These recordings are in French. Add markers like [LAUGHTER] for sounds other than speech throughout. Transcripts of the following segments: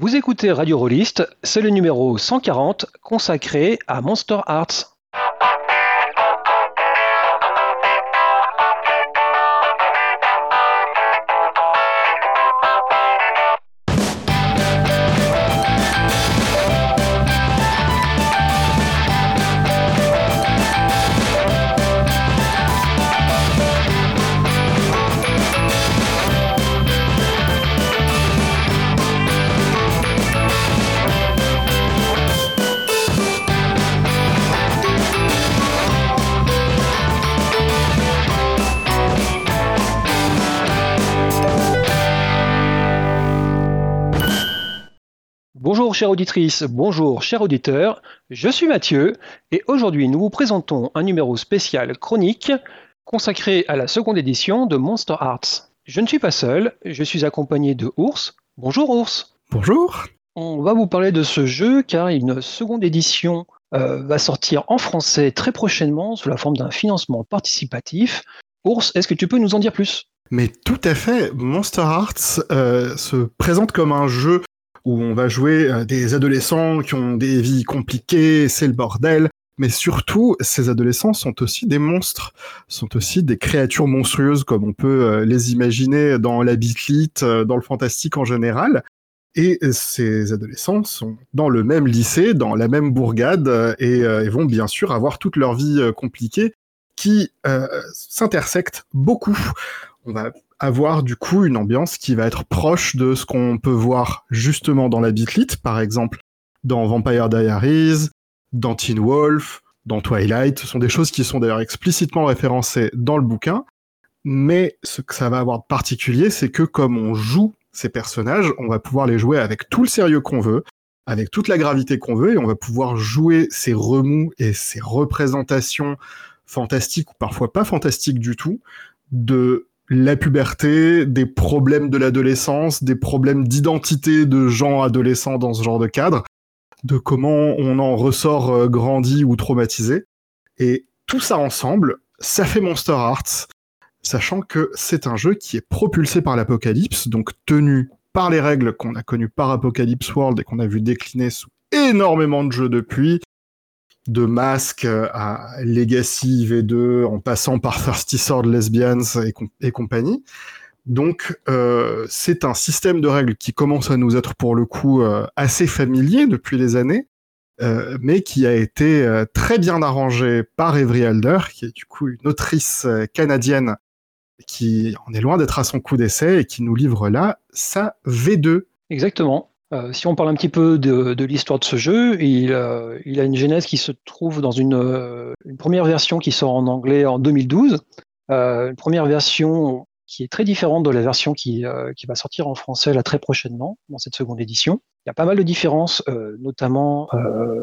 Vous écoutez Radio Rollist, c'est le numéro 140 consacré à Monster Arts. Chère auditrice, bonjour cher auditeur, je suis Mathieu et aujourd'hui nous vous présentons un numéro spécial chronique consacré à la seconde édition de Monster Arts. Je ne suis pas seul, je suis accompagné de Ours. Bonjour Ours. Bonjour. On va vous parler de ce jeu car une seconde édition euh, va sortir en français très prochainement sous la forme d'un financement participatif. Ours, est-ce que tu peux nous en dire plus? Mais tout à fait, Monster Arts euh, se présente comme un jeu où on va jouer euh, des adolescents qui ont des vies compliquées, c'est le bordel. Mais surtout, ces adolescents sont aussi des monstres, sont aussi des créatures monstrueuses comme on peut euh, les imaginer dans la bitlite, euh, dans le fantastique en général. Et ces adolescents sont dans le même lycée, dans la même bourgade, et, vont bien sûr avoir toute leur vie compliquée qui s'intersectent beaucoup. On va avoir du coup une ambiance qui va être proche de ce qu'on peut voir justement dans la bitlite, par exemple dans Vampire Diaries, dans Teen Wolf, dans Twilight. Ce sont des choses qui sont d'ailleurs explicitement référencées dans le bouquin. Mais ce que ça va avoir de particulier, c'est que comme on joue ces personnages, on va pouvoir les jouer avec tout le sérieux qu'on veut, avec toute la gravité qu'on veut, et on va pouvoir jouer ces remous et ces représentations fantastiques ou parfois pas fantastiques du tout de la puberté, des problèmes de l'adolescence, des problèmes d'identité de gens adolescents dans ce genre de cadre, de comment on en ressort euh, grandi ou traumatisé. Et tout ça ensemble, ça fait Monster Arts, sachant que c'est un jeu qui est propulsé par l'apocalypse, donc tenu par les règles qu'on a connues par Apocalypse World et qu'on a vu décliner sous énormément de jeux depuis, de Mask à Legacy V2 en passant par [LAUGHS] Thirsty Sword Lesbians et, compagnie. Donc euh, c'est un système de règles qui commence à nous être pour le coup euh, assez familier depuis les années, euh, mais qui a été très bien arrangé par Evry Alder, qui est du coup une autrice canadienne qui en est loin d'être à son coup d'essai et qui nous livre là sa V2. Exactement. Euh, si on parle un petit peu de, l'histoire de ce jeu, il, a une genèse qui se trouve dans une, première version qui sort en anglais en 2012, euh, une première version qui est très différente de la version qui, euh, qui, va sortir en français là très prochainement dans cette seconde édition. Il y a pas mal de différences, notamment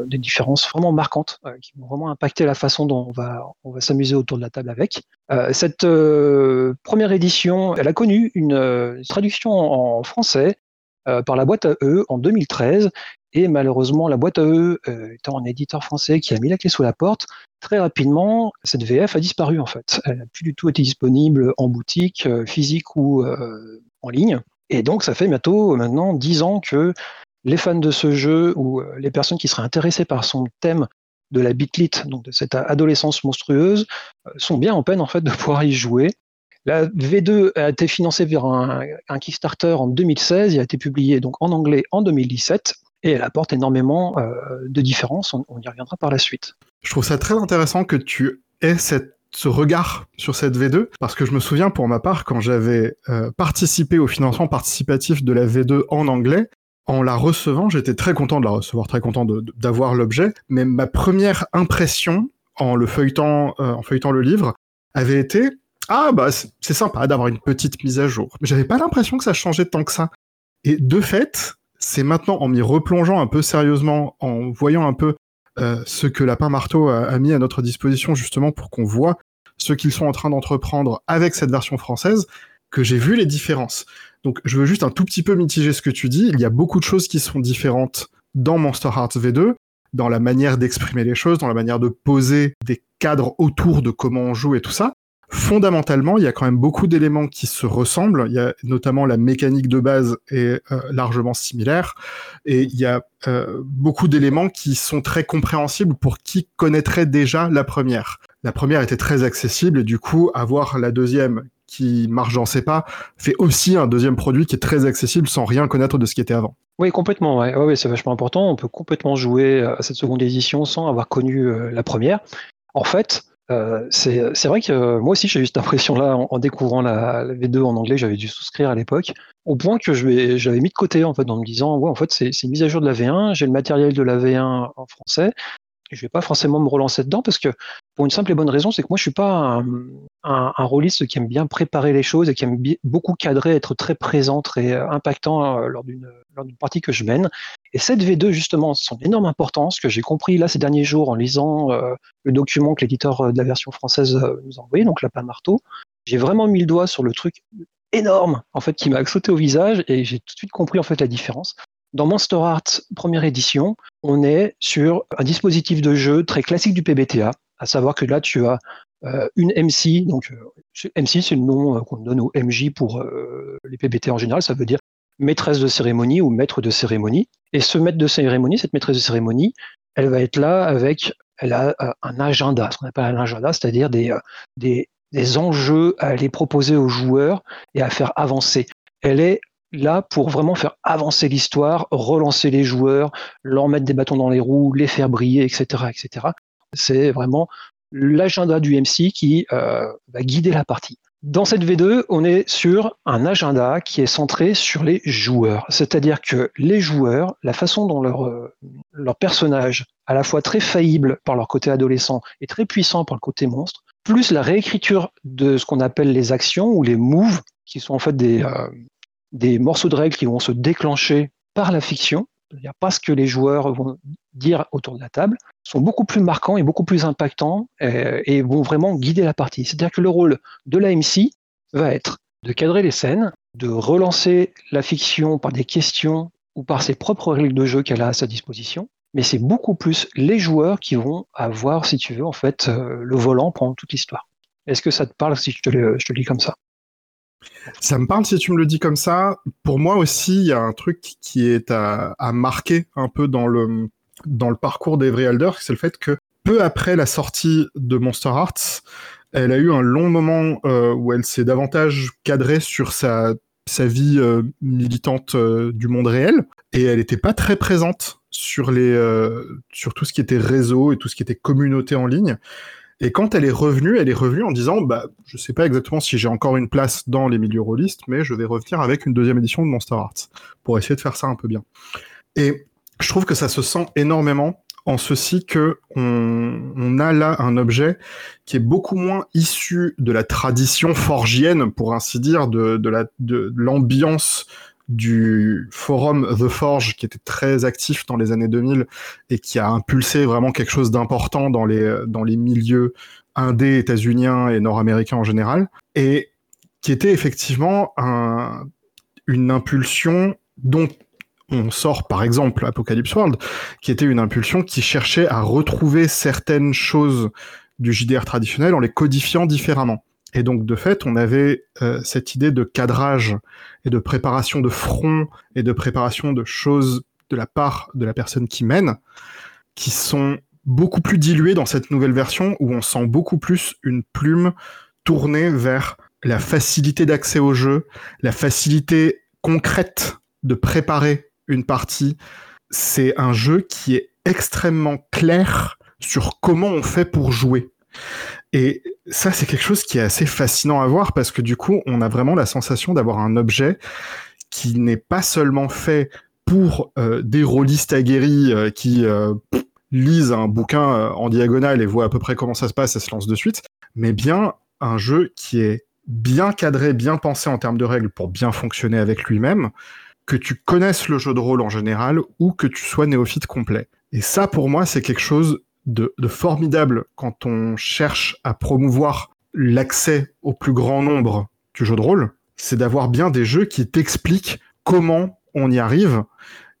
des différences vraiment marquantes qui vont vraiment impacter la façon dont on va, on va s'amuser autour de la table avec. cette première édition, elle a connu une traduction en français euh, par la boîte à E en 2013. Et malheureusement, la boîte à E, euh, étant un éditeur français qui a mis la clé sous la porte, très rapidement, cette VF a disparu en fait. Elle n'a plus du tout été disponible en boutique, euh, physique ou en ligne. Et donc, ça fait bientôt maintenant 10 ans que les fans de ce jeu ou les personnes qui seraient intéressées par son thème de la bitlit, donc de cette adolescence monstrueuse, sont bien en peine en fait de pouvoir y jouer. La V2 a été financée vers un, Kickstarter en 2016 et a été publiée donc en anglais en 2017 et elle apporte énormément euh, de différences. On, y reviendra par la suite. Je trouve ça très intéressant que tu aies ce regard sur cette V2 parce que je me souviens pour ma part quand j'avais euh, participé au financement participatif de la V2 en anglais, en la recevant, j'étais très content de la recevoir, très content d'avoir l'objet, mais ma première impression en euh, en feuilletant le livre avait été ah bah c'est sympa d'avoir une petite mise à jour. Mais j'avais pas l'impression que ça changeait tant que ça. Et de fait, c'est maintenant en m'y replongeant un peu sérieusement, en voyant un peu euh, ce que Lapin Marteau a, mis à notre disposition justement pour qu'on voit ce qu'ils sont en train d'entreprendre avec cette version française, que j'ai vu les différences. Donc je veux juste un tout petit peu mitiger ce que tu dis. Il y a beaucoup de choses qui sont différentes dans Monster Hearts V2, dans la manière d'exprimer les choses, dans la manière de poser des cadres autour de comment on joue et tout ça. Fondamentalement, il y a quand même beaucoup d'éléments qui se ressemblent. Il y a notamment la mécanique de base est euh, largement similaire, et il y a euh, beaucoup d'éléments qui sont très compréhensibles pour qui connaîtrait déjà la première. La première était très accessible, et du coup, avoir la deuxième qui marche dans ses pas fait aussi un deuxième produit qui est très accessible sans rien connaître de ce qui était avant. Oui, complètement. Ouais. Ouais, c'est vachement important. On peut complètement jouer à cette seconde édition sans avoir connu la première. En fait, euh, c'est vrai que euh, moi aussi j'ai eu cette impression-là en, découvrant la, V2 en anglais, j'avais dû souscrire à l'époque, au point que j'avais mis de côté en fait en me disant ouais en fait c'est une mise à jour de la V1, j'ai le matériel de la V1 en français, je vais pas forcément me relancer dedans parce que pour une simple et bonne raison, c'est que moi je suis pas un, un rôliste qui aime bien préparer les choses et qui aime beaucoup cadrer, être très présent, très euh, impactant lors d'une partie que je mène. Et cette V2, justement, son énorme importance que j'ai compris là ces derniers jours en lisant euh, le document que l'éditeur euh, de la version française euh, nous a envoyé, donc Lapin Marteau, j'ai vraiment mis le doigt sur le truc énorme, en fait, qui m'a sauté au visage et j'ai tout de suite compris, en fait, la différence. Dans Monster Art première édition, on est sur un dispositif de jeu très classique du PBTA, à savoir que là, tu as une MC, donc MC c'est le nom qu'on donne au MJ pour les PBT en général, ça veut dire maîtresse de cérémonie ou maître de cérémonie. Et ce maître de cérémonie, cette maîtresse de cérémonie, elle va être là avec, elle a euh, un agenda, ce qu'on appelle un agenda, c'est-à-dire des, euh, des, des enjeux à aller proposer aux joueurs et à faire avancer. Elle est là pour vraiment faire avancer l'histoire, relancer les joueurs, leur mettre des bâtons dans les roues, les faire briller, etc., etc. C'est vraiment l'agenda du MC qui euh, va guider la partie. Dans cette V2, on est sur un agenda qui est centré sur les joueurs. C'est-à-dire que les joueurs, la façon dont leur, euh, leur personnage, à la fois très faillible par leur côté adolescent et très puissant par le côté monstre, plus la réécriture de ce qu'on appelle les actions ou les moves, qui sont en fait des, euh, des morceaux de règles qui vont se déclencher par la fiction, c'est-à-dire pas ce que les joueurs vont dire autour de la table, sont beaucoup plus marquants et beaucoup plus impactants euh, et, vont vraiment guider la partie. C'est-à-dire que le rôle de la MC va être de cadrer les scènes, de relancer la fiction par des questions ou par ses propres règles de jeu qu'elle a à sa disposition, mais c'est beaucoup plus les joueurs qui vont avoir, si tu veux, en fait, euh, le volant pendant toute l'histoire. Est-ce que ça te parle si je te je te le dis comme ça? Ça me parle si tu me le dis comme ça. Pour moi aussi, il y a un truc qui est à, marquer un peu dans le, dans le parcours d'Every Alder, c'est le fait que peu après la sortie de Monster Hearts, elle a eu un long moment euh, où elle s'est davantage cadrée sur sa, sa vie euh, militante euh, du monde réel, et elle n'était pas très présente sur, les, sur tout ce qui était réseau et tout ce qui était communauté en ligne. Et quand elle est revenue, elle est revenue en disant, bah, je sais pas exactement si j'ai encore une place dans les milieux rôlistes, mais je vais revenir avec une deuxième édition de Monster Hearts pour essayer de faire ça un peu bien. Et je trouve que ça se sent énormément en ceci que on, a là un objet qui est beaucoup moins issu de la tradition forgienne, pour ainsi dire, de l'ambiance du forum The Forge qui était très actif dans les années 2000 et qui a impulsé vraiment quelque chose d'important dans les, dans les milieux indés états-uniens et nord-américains en général et qui était effectivement un, une impulsion dont on sort par exemple Apocalypse World, qui était une impulsion qui cherchait à retrouver certaines choses du JDR traditionnel en les codifiant différemment. Et donc, de fait, on avait euh, cette idée de cadrage et de préparation de front et de préparation de choses de la part de la personne qui mène, qui sont beaucoup plus diluées dans cette nouvelle version où on sent beaucoup plus une plume tournée vers la facilité d'accès au jeu, la facilité concrète de préparer une partie. C'est un jeu qui est extrêmement clair sur comment on fait pour jouer. Et ça, c'est quelque chose qui est assez fascinant à voir parce que du coup, on a vraiment la sensation d'avoir un objet qui n'est pas seulement fait pour euh, des rôlistes aguerris euh, qui euh, lisent un bouquin en diagonale et voient à peu près comment ça se passe et se lancent de suite, mais bien un jeu qui est bien cadré, bien pensé en termes de règles pour bien fonctionner avec lui-même, que tu connaisses le jeu de rôle en général ou que tu sois néophyte complet. Et ça, pour moi, c'est quelque chose de, formidable quand on cherche à promouvoir l'accès au plus grand nombre du jeu de rôle, c'est d'avoir bien des jeux qui t'expliquent comment on y arrive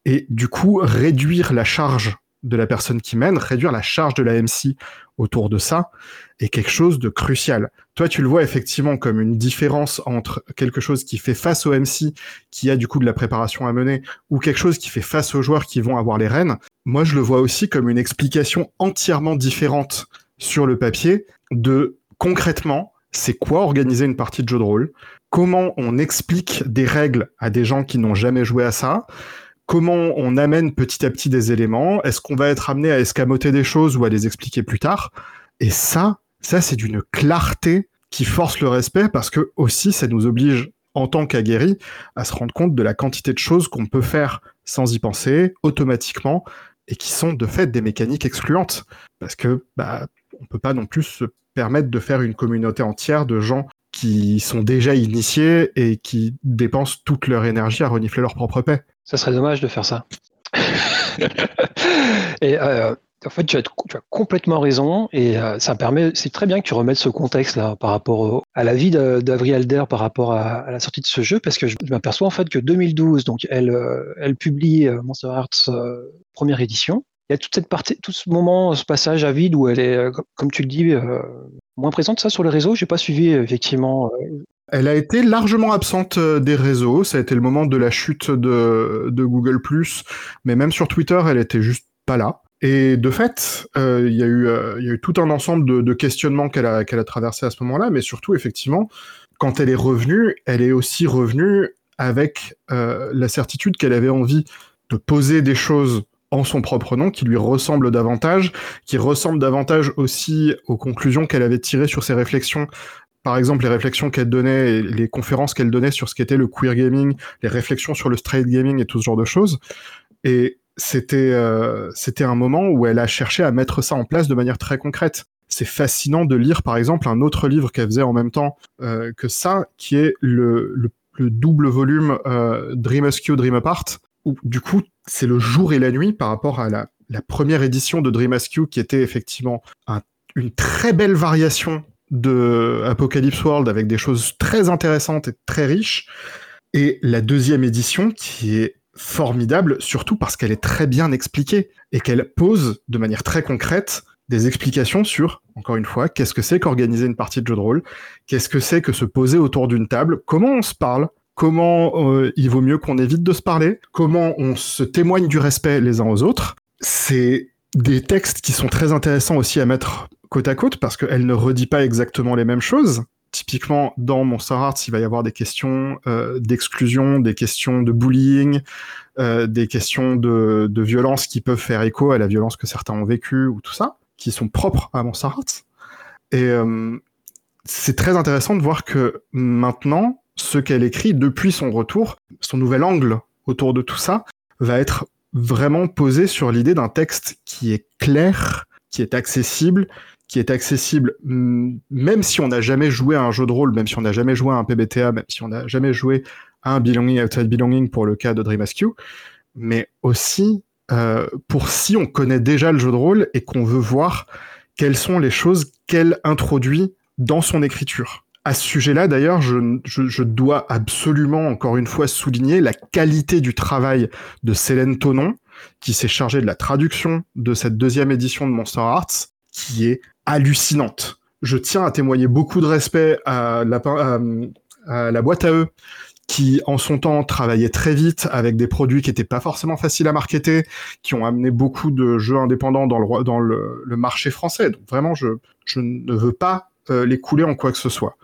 et du coup réduire la charge de la personne qui mène, réduire la charge de la MC autour de ça est quelque chose de crucial. Toi, tu le vois effectivement comme une différence entre quelque chose qui fait face au MC, qui a du coup de la préparation à mener, ou quelque chose qui fait face aux joueurs qui vont avoir les rênes. Moi, je le vois aussi comme une explication entièrement différente sur le papier de concrètement, c'est quoi organiser une partie de jeu de rôle, comment on explique des règles à des gens qui n'ont jamais joué à ça, comment on amène petit à petit des éléments, est-ce qu'on va être amené à escamoter des choses ou à les expliquer plus tard? Et ça, ça c'est d'une clarté qui force le respect parce que aussi ça nous oblige en tant qu'aguerri à se rendre compte de la quantité de choses qu'on peut faire sans y penser automatiquement et qui sont de fait des mécaniques excluantes parce que bah on peut pas non plus se permettre de faire une communauté entière de gens qui sont déjà initiés et qui dépensent toute leur énergie à renifler leur propre paix. Ça serait dommage de faire ça. [LAUGHS] et euh, en fait, tu as, complètement raison, et euh, ça permet, c'est très bien que tu remettes ce contexte-là par rapport à la vie d'Avril Alder par rapport à, la sortie de ce jeu, parce que je, m'aperçois en fait que 2012, donc elle, euh, elle publie Monster Hearts première édition, il y a toute cette partie, tout ce moment, ce passage à vide où elle est, euh, comme tu le dis, euh, moins présente ça sur les réseaux. J'ai pas suivi effectivement. Euh. Elle a été largement absente des réseaux. Ça a été le moment de la chute de, de Google+, mais même sur Twitter, elle était juste pas là. Et de fait, il y, a eu, y a eu tout un ensemble de, questionnements qu'elle a, traversé à ce moment-là, mais surtout, effectivement, quand elle est revenue, elle est aussi revenue avec la certitude qu'elle avait envie de poser des choses en son propre nom, qui lui ressemble davantage, qui ressemble davantage aussi aux conclusions qu'elle avait tirées sur ses réflexions par exemple les réflexions qu'elle donnait, les conférences qu'elle donnait sur ce qu'était le queer gaming, les réflexions sur le straight gaming et tout ce genre de choses. Et c'était euh, c'était un moment où elle a cherché à mettre ça en place de manière très concrète. C'est fascinant de lire par exemple un autre livre qu'elle faisait en même temps euh, que ça, qui est le, le, double volume euh, Dream Askew, Dream Apart, où du coup c'est le jour et la nuit par rapport à la, première édition de Dream Askew qui était effectivement une très belle variation de Apocalypse World avec des choses très intéressantes et très riches. Et la deuxième édition qui est formidable, surtout parce qu'elle est très bien expliquée et qu'elle pose de manière très concrète des explications sur, encore une fois, qu'est-ce que c'est qu'organiser une partie de jeu de rôle, qu'est-ce que c'est que se poser autour d'une table, comment on se parle, comment euh, il vaut mieux qu'on évite de se parler, comment on se témoigne du respect les uns aux autres. C'est des textes qui sont très intéressants aussi à mettre côte à côte parce qu'elle ne redit pas exactement les mêmes choses. Typiquement, dans Monster Hearts, il va y avoir des questions euh, d'exclusion, des questions de bullying, euh, des questions de, violence qui peuvent faire écho à la violence que certains ont vécue ou tout ça, qui sont propres à Hearts. Et c'est très intéressant de voir que maintenant, ce qu'elle écrit depuis son retour, son nouvel angle autour de tout ça, va être vraiment posé sur l'idée d'un texte qui est clair, qui est accessible, qui est accessible même si on n'a jamais joué à un jeu de rôle, même si on n'a jamais joué à un PBTA, même si on n'a jamais joué à un Belonging Outside Belonging pour le cas de Dream Askew, mais aussi euh, pour si on connaît déjà le jeu de rôle et qu'on veut voir quelles sont les choses qu'elle introduit dans son écriture. À ce sujet-là, d'ailleurs, je, dois absolument, encore une fois, souligner la qualité du travail de Célène Tonon, qui s'est chargée de la traduction de cette deuxième édition de Monster Hearts, qui est hallucinante. Je tiens à témoigner beaucoup de respect à la, boîte à eux, qui en son temps travaillait très vite avec des produits qui n'étaient pas forcément faciles à marketer, qui ont amené beaucoup de jeux indépendants dans le, marché français. Donc vraiment, je, je ne veux pas euh, les couler en quoi que ce soit.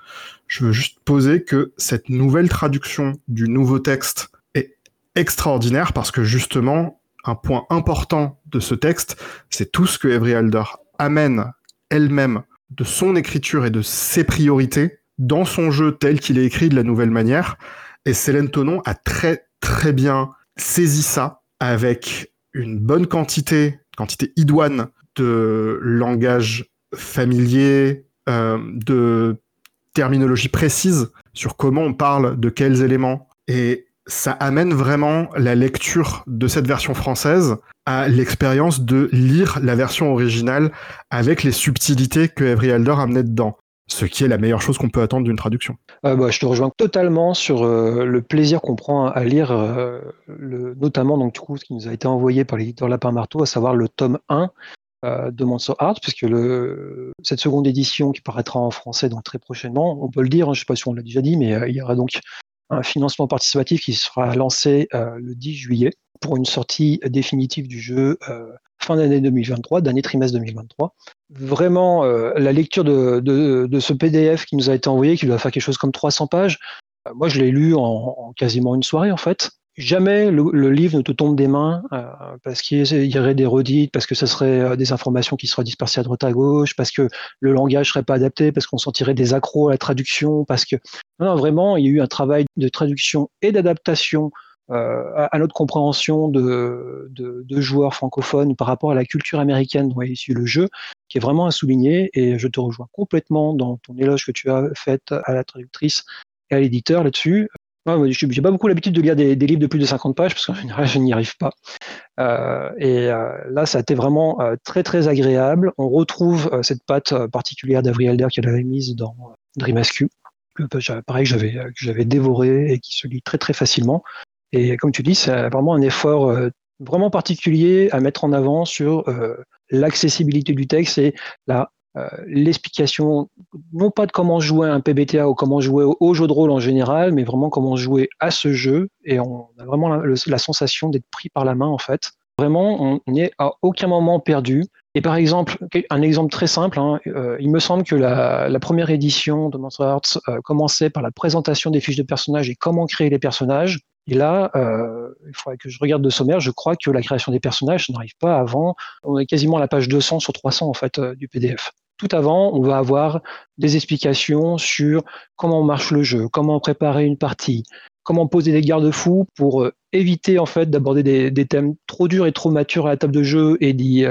Je veux juste poser que cette nouvelle traduction du nouveau texte est extraordinaire parce que justement, un point important de ce texte, c'est tout ce que Every Elder amène elle-même de son écriture et de ses priorités dans son jeu tel qu'il est écrit de la nouvelle manière. Et Célène Tonon a très très bien saisi ça avec une bonne quantité, quantité idoine de langage familier, euh, de terminologie précise sur comment on parle de quels éléments. Et ça amène vraiment la lecture de cette version française à l'expérience de lire la version originale avec les subtilités que Every Elder amenait dedans. ce qui est la meilleure chose qu'on peut attendre d'une traduction. Euh, bah, je te rejoins totalement sur euh, le plaisir qu'on prend à lire, euh, notamment donc, du coup, ce qui nous a été envoyé par l'éditeur Lapin Marteau, à savoir le tome 1 de Monster Art, puisque cette seconde édition qui paraîtra en français donc, très prochainement, on peut le dire, hein, je ne sais pas si on l'a déjà dit, mais il y aura donc un financement participatif qui sera lancé le 10 juillet pour une sortie définitive du jeu fin d'année 2023, dernier trimestre 2023. Vraiment, euh, la lecture de, ce PDF qui nous a été envoyé, qui doit faire quelque chose comme 300 pages, euh, moi je l'ai lu en, quasiment une soirée en fait. Jamais le, livre ne te tombe des mains euh, parce qu'il y aurait des redites, parce que ce serait des informations qui seraient dispersées à droite à gauche, parce que le langage serait pas adapté, parce qu'on sentirait des accros à la traduction, parce que non, vraiment il y a eu un travail de traduction et d'adaptation euh, à, notre compréhension de, de, joueurs francophones par rapport à la culture américaine dont est issu le jeu, qui est vraiment à souligner. Et je te rejoins complètement dans ton éloge que tu as fait à la traductrice et à l'éditeur là-dessus. Moi, je n'ai pas beaucoup l'habitude de lire des, livres de plus de 50 pages parce qu'en général, [LAUGHS] je n'y arrive pas. Euh, et euh, là, ça a été vraiment très très agréable. On retrouve cette patte particulière d'Avril Elder qu'elle avait mise dans Dream que pareil, j'avais j'avais dévoré et qui se lit très très facilement. Et comme tu dis, c'est vraiment un effort euh, vraiment particulier à mettre en avant sur euh, l'accessibilité du texte et la euh, l'explication, non pas de comment jouer un PBTA ou comment jouer au, jeu de rôle en général, mais vraiment comment jouer à ce jeu. Et on a vraiment la, sensation d'être pris par la main, en fait. Vraiment, on n'est à aucun moment perdu. Et par exemple, un exemple très simple, hein, il me semble que la, première édition de Monster Hearts commençait par la présentation des fiches de personnages et comment créer les personnages. Et là, euh, il faudrait que je regarde de sommaire, je crois que la création des personnages n'arrive pas avant, on est quasiment à la page 200 sur 300 en fait euh, du PDF. Tout avant, on va avoir des explications sur comment marche le jeu, comment préparer une partie, comment poser des garde-fous pour euh, éviter en fait d'aborder des, thèmes trop durs et trop matures à la table de jeu et d'y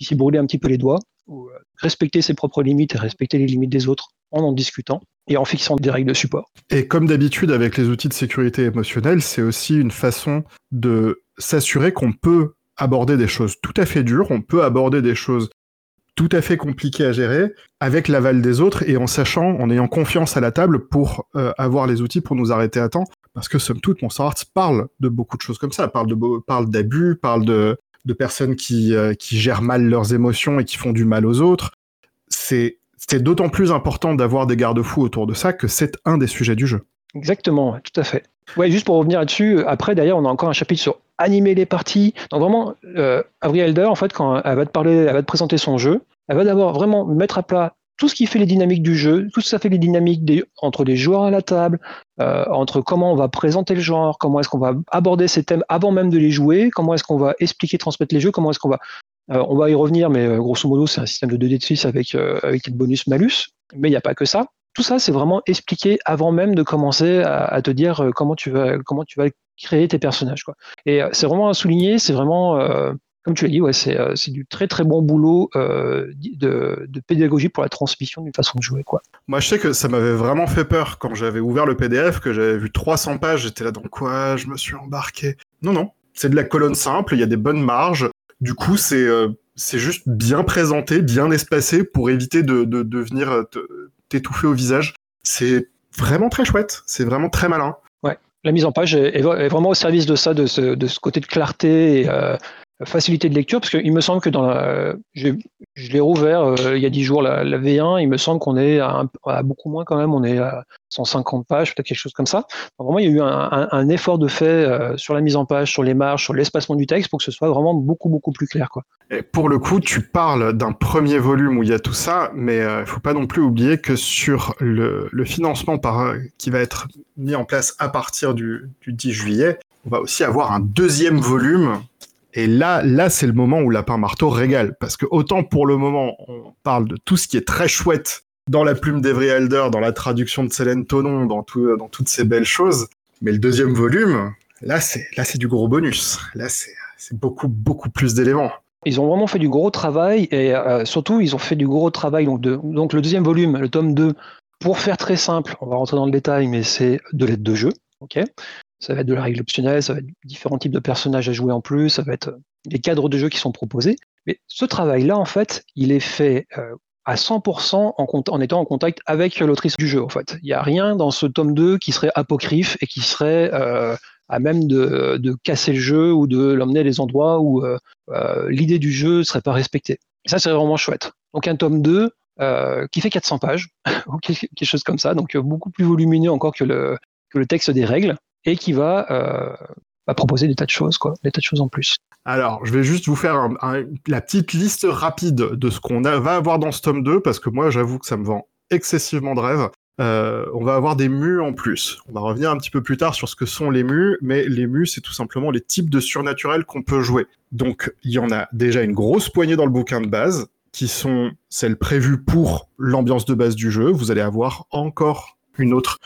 s'y brûler un petit peu les doigts, ou respecter ses propres limites et respecter les limites des autres en en discutant et en fixant des règles de support. Et comme d'habitude avec les outils de sécurité émotionnelle, c'est aussi une façon de s'assurer qu'on peut aborder des choses tout à fait dures, on peut aborder des choses tout à fait compliquées à gérer avec l'aval des autres et en sachant, en ayant confiance à la table pour euh, avoir les outils pour nous arrêter à temps. Parce que somme toute, Monster Arts parle de beaucoup de choses comme ça, parle de parle d'abus, parle de, de personnes qui, euh, qui gèrent mal leurs émotions et qui font du mal aux autres. C'est d'autant plus important d'avoir des garde-fous autour de ça que c'est un des sujets du jeu. Exactement, tout à fait. Ouais, juste pour revenir là-dessus, après, d'ailleurs, on a encore un chapitre sur animer les parties. Donc vraiment, euh, Avril en fait, quand elle va te parler, elle va te présenter son jeu, elle va d'abord vraiment mettre à plat tout ce qui fait les dynamiques du jeu, tout ce ça fait les dynamiques entre les joueurs à la table, euh, entre comment on va présenter le genre, comment est-ce qu'on va aborder ces thèmes avant même de les jouer, comment est-ce qu'on va expliquer, transmettre les jeux, comment est-ce qu'on va euh, on va y revenir, mais euh, grosso modo, c'est un système de 2D de 6 avec, euh, avec bonus-malus. Mais il n'y a pas que ça. Tout ça, c'est vraiment expliqué avant même de commencer à, te dire comment tu vas, comment tu vas créer tes personnages. Et c'est vraiment à souligner, c'est vraiment, comme tu l'as dit, c'est, du très très bon boulot de, pédagogie pour la transmission d'une façon de jouer. Moi, je sais que ça m'avait vraiment fait peur quand j'avais ouvert le PDF, que j'avais vu 300 pages, j'étais là dans quoi Je me suis embarqué. Non, non, c'est de la colonne simple, il y a des bonnes marges, du coup, c'est euh, juste bien présenté, bien espacé pour éviter de, de, venir euh, t'étouffer au visage. C'est vraiment très chouette, c'est vraiment très malin. Ouais, la mise en page est, vraiment au service de ça, de ce, côté de clarté et euh, facilité de lecture, parce qu'il me semble que dans la, je, l'ai rouvert il y a 10 jours la, V1, il me semble qu'on est à, beaucoup moins quand même, on est à 150 pages, peut-être quelque chose comme ça. vraiment, il y a eu un, effort de fait euh, sur la mise en page, sur les marges, sur l'espacement du texte pour que ce soit vraiment beaucoup, beaucoup plus clair. Quoi. Pour le coup, tu parles d'un premier volume où il y a tout ça, mais il euh, ne faut pas non plus oublier que sur le, financement euh, qui va être mis en place à partir du, 10 juillet, on va aussi avoir un deuxième volume et là, là, c'est le moment où Lapin Marteau régale. Parce que autant pour le moment, on parle de tout ce qui est très chouette dans la plume d'Evry Elder, dans la traduction de Célène Tonon, dans, tout, dans toutes ces belles choses. Mais le deuxième volume, là, c'est, là, c'est du gros bonus. Là, c'est, c'est beaucoup, beaucoup plus d'éléments. Ils ont vraiment fait du gros travail et euh, surtout, ils ont fait du gros travail. Donc, de, donc, le deuxième volume, le tome 2, pour faire très simple, on va rentrer dans le détail, mais c'est de l'aide de jeu. ok? Ça va être de la règle optionnelle, ça va être différents types de personnages à jouer en plus, ça va être des cadres de jeu qui sont proposés. Mais ce travail-là, en fait, il est fait euh, à 100% en, étant en contact avec l'autrice du jeu, en fait. Il n'y a rien dans ce tome 2 qui serait apocryphe et qui serait euh, à même de, casser le jeu ou de l'emmener à des endroits où euh, euh, l'idée du jeu ne serait pas respectée. Et ça, c'est vraiment chouette. Donc un tome 2 euh, qui fait 400 pages, [LAUGHS] ou quelque chose comme ça, donc beaucoup plus volumineux encore que le texte des règles, et qui va va proposer des tas de choses, quoi, des tas de choses en plus. Alors, je vais juste vous faire un, un, la petite liste rapide de ce qu'on va avoir dans ce tome 2, parce que moi, j'avoue que ça me vend excessivement de rêve. Euh, on va avoir des mus en plus. On va revenir un petit peu plus tard sur ce que sont les mus, mais les mus, c'est tout simplement les types de surnaturels qu'on peut jouer. Donc, il y en a déjà une grosse poignée dans le bouquin de base, qui sont celles prévues pour l'ambiance de base du jeu. Vous allez avoir encore une autre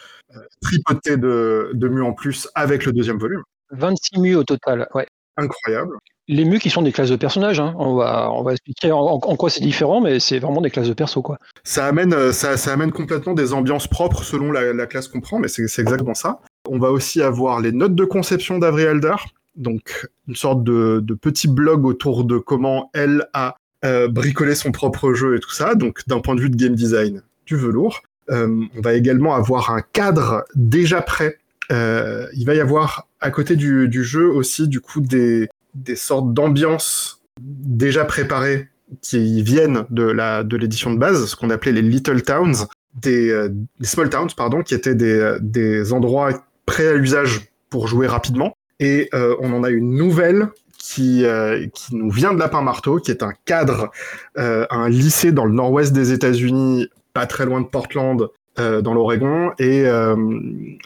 tripotée de, de en plus avec le deuxième volume. 26 mus au total, ouais. Incroyable. Les mus qui sont des classes de personnages, hein. on, va, on va expliquer en, en quoi c'est différent, mais c'est vraiment des classes de perso. Quoi. Ça, amène, euh, ça, ça amène complètement des ambiances propres selon la, la classe qu'on prend, mais c'est exactement ça. On va aussi avoir les notes de conception d'Avril Elder, donc une sorte de, de, petit blog autour de comment elle a euh, bricolé son propre jeu et tout ça, donc d'un point de vue de game design, du velours. Euh, on va également avoir un cadre déjà prêt euh, il va y avoir à côté du, jeu aussi du coup des, sortes d'ambiances déjà préparées qui viennent de la de l'édition de base, ce qu'on appelait les little towns, des, euh, small towns pardon, qui étaient des, des endroits prêts à l'usage pour jouer rapidement. Et on en a une nouvelle qui, qui nous vient de Lapin Marteau, qui est un cadre, un lycée dans le nord-ouest des États-Unis, pas très loin de Portland, euh, dans l'Oregon et, euh,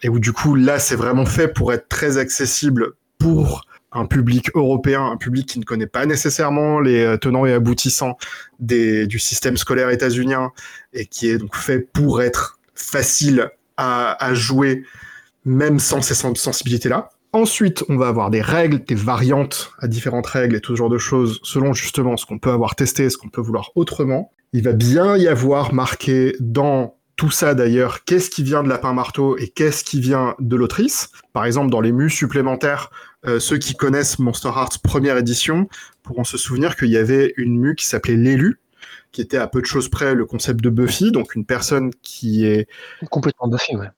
et où du coup là c'est vraiment fait pour être très accessible pour un public européen, un public qui ne connaît pas nécessairement les euh, tenants et aboutissants des, du système scolaire états-unien et qui est donc fait pour être facile à, à jouer même sans ces sensibilités-là. Ensuite, on va avoir des règles, des variantes à différentes règles et tout ce genre de choses selon justement ce qu'on peut avoir testé, ce qu'on peut vouloir autrement. Il va bien y avoir marqué dans tout ça d'ailleurs, qu'est-ce qui vient de Lapin Marteau et qu'est-ce qui vient de l'autrice. Par exemple, dans les mus supplémentaires, euh, ceux qui connaissent Monster Hearts première édition pourront se souvenir qu'il y avait une mue qui s'appelait l'élu, qui était à peu de choses près le concept de Buffy, donc une personne qui est complètement Buffy, ouais.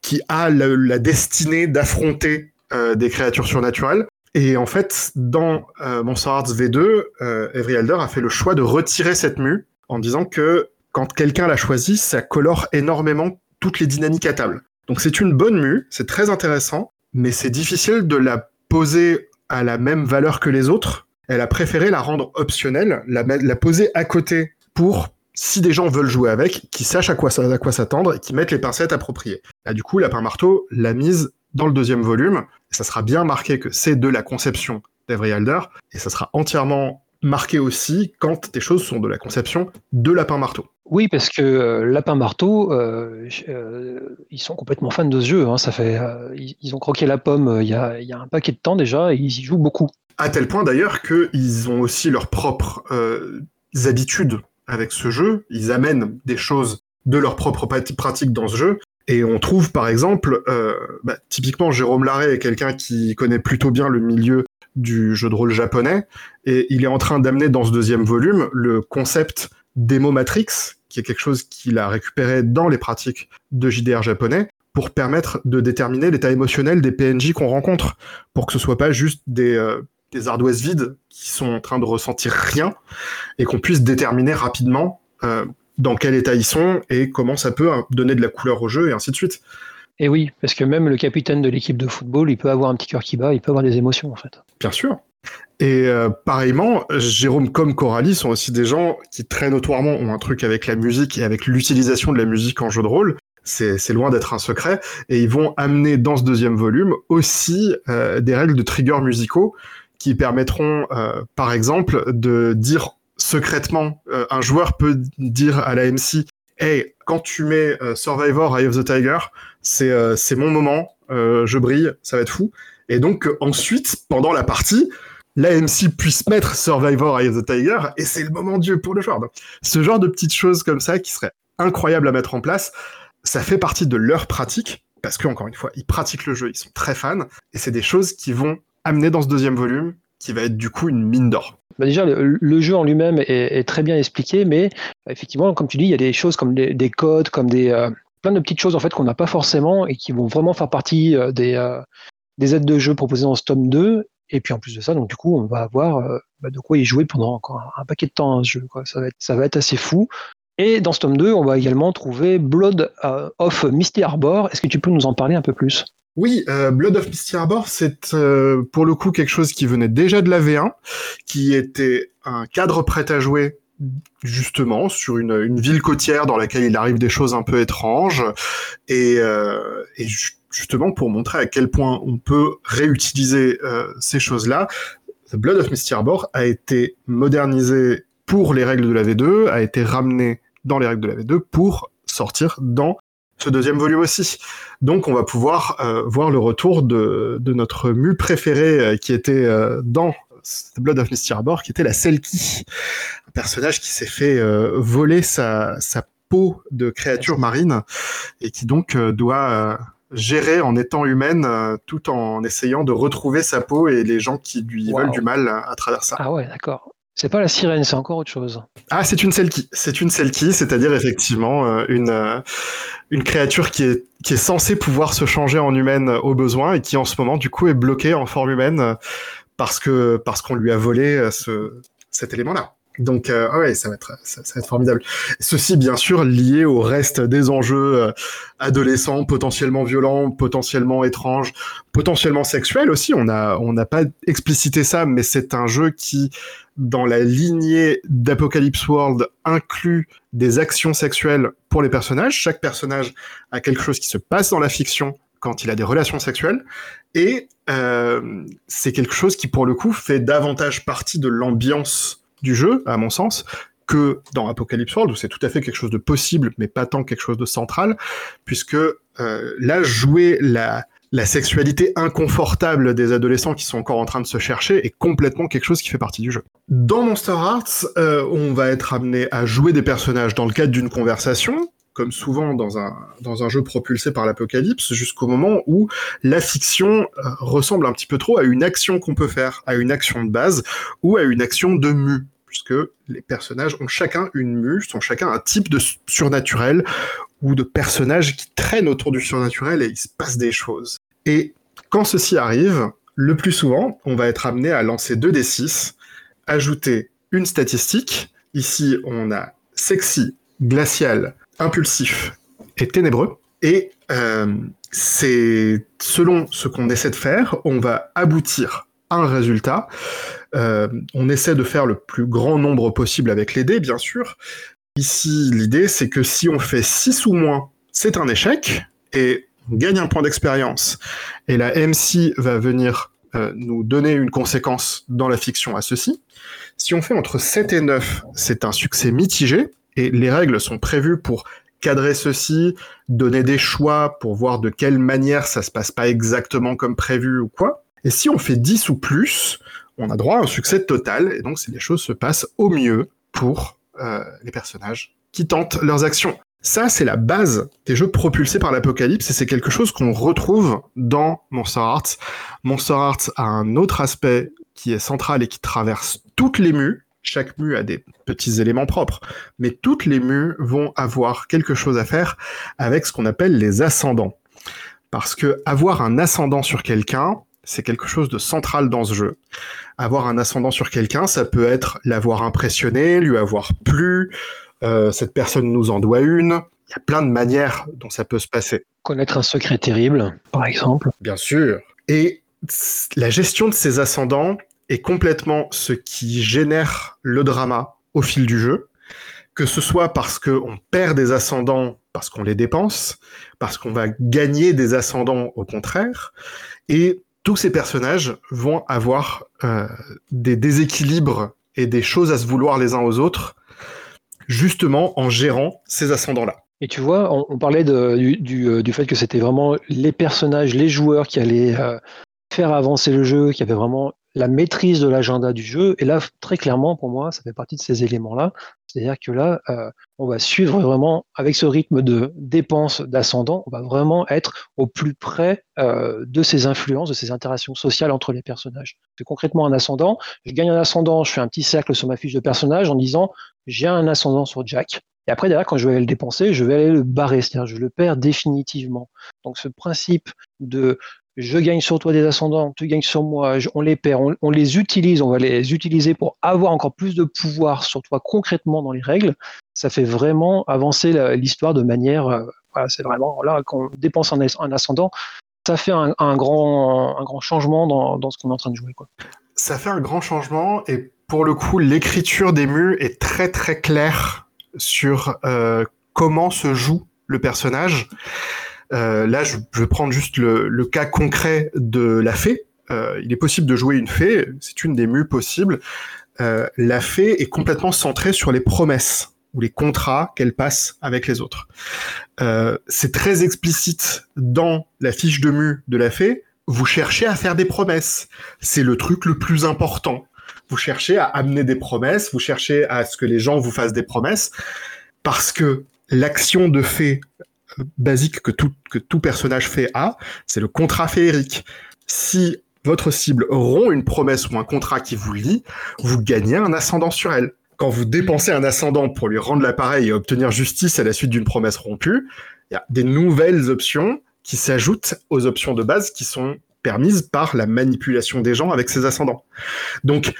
qui a la, la destinée d'affronter des créatures surnaturelles. Et en fait, dans euh, Monster Hearts V2, euh, Avery Elder a fait le choix de retirer cette mue en disant que quand quelqu'un l'a choisi, ça colore énormément toutes les dynamiques à table. Donc c'est une bonne mue, c'est très intéressant, mais c'est difficile de la poser à la même valeur que les autres. Elle a préféré la rendre optionnelle, la, la poser à côté pour, si des gens veulent jouer avec, qu'ils sachent à quoi, à quoi s'attendre et qu'ils mettent les pincettes appropriées. Du coup, Lapin Marteau l'a mise dans le deuxième volume, ça sera bien marqué que c'est de la conception d'Avery Alder, et ça sera entièrement marqué aussi quand des choses sont de la conception de Lapin Marteau. Oui, parce que euh, Lapin Marteau, euh, euh, ils sont complètement fans de ce jeu. Hein. Ça fait, ils, ils, ont croqué la pomme il y, a, il y, a, un paquet de temps déjà et ils y jouent beaucoup. À tel point d'ailleurs qu'ils ont aussi leurs propres habitudes avec ce jeu. Ils amènent des choses de leur propre pratique dans ce jeu. Et on trouve par exemple, bah, typiquement Jérôme Larrey est quelqu'un qui connaît plutôt bien le milieu du jeu de rôle japonais, et il est en train d'amener dans ce deuxième volume le concept démo Matrix, qui est quelque chose qu'il a récupéré dans les pratiques de JDR japonais, pour permettre de déterminer l'état émotionnel des PNJ qu'on rencontre, pour que ce soit pas juste des, euh, des ardoises vides qui sont en train de ressentir rien, et qu'on puisse déterminer rapidement euh, dans quel état ils sont et comment ça peut donner de la couleur au jeu, et ainsi de suite. Et oui, parce que même le capitaine de l'équipe de football, il peut avoir un petit cœur qui bat, il peut avoir des émotions en fait. Bien sûr. Et euh, pareillement, Jérôme comme Coralie sont aussi des gens qui très notoirement ont un truc avec la musique et avec l'utilisation de la musique en jeu de rôle. C'est loin d'être un secret. Et ils vont amener dans ce deuxième volume aussi euh, des règles de trigger musicaux qui permettront, euh, par exemple, de dire secrètement, euh, un joueur peut dire à la MC, hey, quand tu mets euh, Survivor Eye of the Tiger, c'est euh, mon moment, je brille, ça va être fou. Et donc ensuite, pendant la partie, l'AMC puisse mettre Survivor Eye of the Tiger, et c'est le moment Dieu pour le joueur. Ce genre de petites choses comme ça qui seraient incroyables à mettre en place, ça fait partie de leur pratique, parce que encore une fois, ils pratiquent le jeu, ils sont très fans, et c'est des choses qui vont amener dans ce deuxième volume, qui va être du coup une mine d'or. Bah, déjà, le, jeu en lui-même est, très bien expliqué, mais effectivement, comme tu dis, il y a des choses comme des, codes, comme des euh, plein de petites choses en fait qu'on n'a pas forcément et qui vont vraiment faire partie euh, des, euh, des aides de jeu proposées dans ce tome 2. Et puis en plus de ça, donc du coup, on va avoir bah, de quoi y jouer pendant encore un, paquet de temps. Hein, ce jeu. Ça va être, ça va être assez fou. Et dans ce tome 2, on va également trouver Blood of Misty Harbor. Est-ce que tu peux nous en parler un peu plus? Oui, euh, Blood of Misty Harbor, c'est euh, pour le coup quelque chose qui venait déjà de la V1, qui était un cadre prêt à jouer justement sur une, ville côtière dans laquelle il arrive des choses un peu étranges, et, euh, justement pour montrer à quel point on peut réutiliser ces choses-là, Blood of Misty Harbor a été modernisé pour les règles de la V2, a été ramené dans les règles de la V2 pour sortir dans ce deuxième volume aussi. Donc on va pouvoir euh, voir le retour de, notre mue préférée euh, qui était euh, dans Blood of Misty Harbor, qui était la Selkie, un personnage qui s'est fait voler sa, sa peau de créature marine et qui donc doit gérer en étant humaine tout en essayant de retrouver sa peau et les gens qui lui veulent du mal à travers ça. Ah ouais, d'accord. C'est pas la sirène, c'est encore autre chose. Ah, c'est une selkie. C'est une selkie, c'est-à-dire effectivement euh, une, euh, une créature qui est, qui est censée pouvoir se changer en humaine au besoin et qui en ce moment du coup est bloquée en forme humaine euh, parce que parce qu'on lui a volé ce, cet élément-là. Donc euh, ouais, ça va être ça, va être formidable. Ceci bien sûr lié au reste des enjeux euh, adolescents, potentiellement violents, potentiellement étranges, potentiellement sexuels aussi. On a on n'a pas explicité ça, mais c'est un jeu qui dans la lignée d'Apocalypse World inclut des actions sexuelles pour les personnages. Chaque personnage a quelque chose qui se passe dans la fiction quand il a des relations sexuelles. Et euh, c'est quelque chose qui, pour le coup, fait davantage partie de l'ambiance du jeu, à mon sens, que dans Apocalypse World, où c'est tout à fait quelque chose de possible, mais pas tant quelque chose de central, puisque euh, là, jouer la, la sexualité inconfortable des adolescents qui sont encore en train de se chercher est complètement quelque chose qui fait partie du jeu. Dans Monster Hearts, euh, on va être amené à jouer des personnages dans le cadre d'une conversation, comme souvent dans un, dans un jeu propulsé par l'apocalypse, jusqu'au moment où la fiction euh, ressemble un petit peu trop à une action qu'on peut faire, à une action de base ou à une action de mue puisque les personnages ont chacun une mue, sont chacun un type de surnaturel ou de personnage qui traîne autour du surnaturel et il se passe des choses. Et quand ceci arrive, le plus souvent, on va être amené à lancer 2d6, ajouter une statistique. Ici, on a sexy, glacial, impulsif et ténébreux. Et euh, c'est selon ce qu'on essaie de faire, on va aboutir à un résultat euh, on essaie de faire le plus grand nombre possible avec les dés, bien sûr. Ici, l'idée, c'est que si on fait 6 ou moins, c'est un échec, et on gagne un point d'expérience. Et la MC va venir euh, nous donner une conséquence dans la fiction à ceci. Si on fait entre 7 et 9, c'est un succès mitigé, et les règles sont prévues pour cadrer ceci, donner des choix pour voir de quelle manière ça se passe pas exactement comme prévu ou quoi. Et si on fait 10 ou plus, on a droit à un succès total, et donc les choses se passent au mieux pour euh, les personnages qui tentent leurs actions. Ça, c'est la base des jeux propulsés par l'apocalypse, et c'est quelque chose qu'on retrouve dans Monster Hearts. Monster Hearts a un autre aspect qui est central et qui traverse toutes les mues. Chaque mue a des petits éléments propres, mais toutes les mues vont avoir quelque chose à faire avec ce qu'on appelle les ascendants. Parce que avoir un ascendant sur quelqu'un, c'est quelque chose de central dans ce jeu. Avoir un ascendant sur quelqu'un, ça peut être l'avoir impressionné, lui avoir plu, euh, cette personne nous en doit une. Il y a plein de manières dont ça peut se passer. Connaître un secret terrible, par exemple. Bien sûr. Et la gestion de ces ascendants est complètement ce qui génère le drama au fil du jeu. Que ce soit parce qu'on perd des ascendants parce qu'on les dépense, parce qu'on va gagner des ascendants au contraire, et tous ces personnages vont avoir euh, des déséquilibres et des choses à se vouloir les uns aux autres, justement en gérant ces ascendants-là. Et tu vois, on, parlait du, euh, du, fait que c'était vraiment les personnages, les joueurs qui allaient euh, faire avancer le jeu, qui avaient vraiment la maîtrise de l'agenda du jeu. Et là, très clairement, pour moi, ça fait partie de ces éléments-là. C'est-à-dire que là, on va suivre vraiment avec ce rythme de dépense d'ascendant, on va vraiment être au plus près euh, de ces influences, de ces interactions sociales entre les personnages. concrètement un ascendant, je gagne un ascendant, je fais un petit cercle sur ma fiche de personnage en disant j'ai un ascendant sur Jack. Et après, derrière, quand je vais aller le dépenser, je vais aller le barrer, c'est-à-dire je le perds définitivement. Donc ce principe de je gagne sur toi des ascendants, tu gagnes sur moi, on les perd, on, les utilise, on va les utiliser pour avoir encore plus de pouvoir sur toi concrètement dans les règles, ça fait vraiment avancer l'histoire de manière, euh, voilà, c'est vraiment là qu'on dépense un, ascendant, ça fait un, grand, un grand changement dans, ce qu'on est en train de jouer. Ça fait un grand changement et pour le coup, l'écriture des mus est très très claire sur euh, comment se joue le personnage. Euh, là, je, vais prendre juste le, cas concret de la fée. Euh, il est possible de jouer une fée, c'est une des mues possibles. Euh, la fée est complètement centrée sur les promesses ou les contrats qu'elle passe avec les autres. c'est très explicite dans la fiche de mue de la fée. Vous cherchez à faire des promesses. C'est le truc le plus important. Vous cherchez à amener des promesses, vous cherchez à ce que les gens vous fassent des promesses, parce que l'action de fée basique que tout, que tout personnage fait a, c'est le contrat féerique. Si votre cible rompt une promesse ou un contrat qui vous lie, vous gagnez un ascendant sur elle. Quand vous dépensez un ascendant pour lui rendre l'appareil et obtenir justice à la suite d'une promesse rompue, il y a des nouvelles options qui s'ajoutent aux options de base qui sont permises par la manipulation des gens avec ces ascendants. Donc,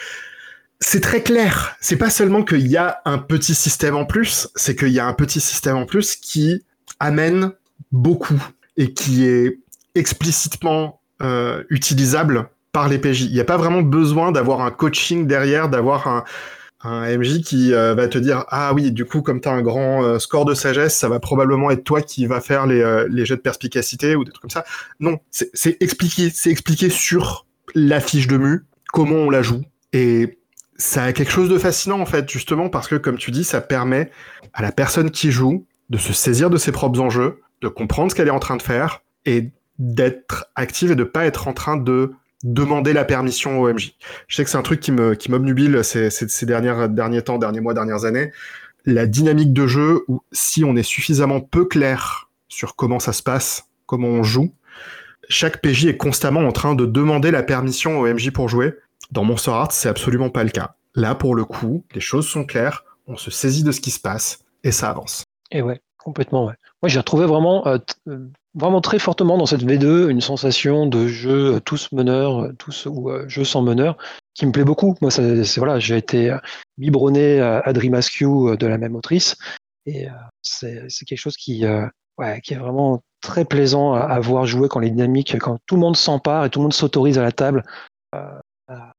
c'est très clair. C'est pas seulement qu'il y a un petit système en plus, c'est qu'il y a un petit système en plus qui amène beaucoup et qui est explicitement euh, utilisable par les PJ. Il n'y a pas vraiment besoin d'avoir un coaching derrière, d'avoir un, MJ qui euh, va te dire ah oui du coup comme tu as un grand euh, score de sagesse ça va probablement être toi qui va faire les, les jets de perspicacité ou des trucs comme ça non c'est expliqué. C'est expliqué sur la fiche de mu comment on la joue. Et ça a quelque chose de fascinant en fait justement parce que comme tu dis ça permet à la personne qui joue de se saisir de ses propres enjeux, de comprendre ce qu'elle est en train de faire et d'être active et de pas être en train de demander la permission au MJ. Je sais que c'est un truc qui m'obnubile ces, derniers temps, derniers mois, dernières années. La dynamique de jeu où si on est suffisamment peu clair sur comment ça se passe, comment on joue, chaque PJ est constamment en train de demander la permission au MJ pour jouer. Dans Monster Hearts, c'est absolument pas le cas. Là, pour le coup, les choses sont claires, on se saisit de ce qui se passe et ça avance. Et ouais, complètement, ouais. Moi, j'ai retrouvé vraiment, euh, euh, très fortement dans cette V2 une sensation de jeu euh, tous meneurs, tous ou jeu sans meneur, qui me plaît beaucoup. Moi, c'est voilà, j'ai été biberonné à, Dream Askew de la même autrice, et c'est quelque chose qui est vraiment très plaisant à, voir jouer quand les dynamiques, quand tout le monde s'empare et tout le monde s'autorise à la table à,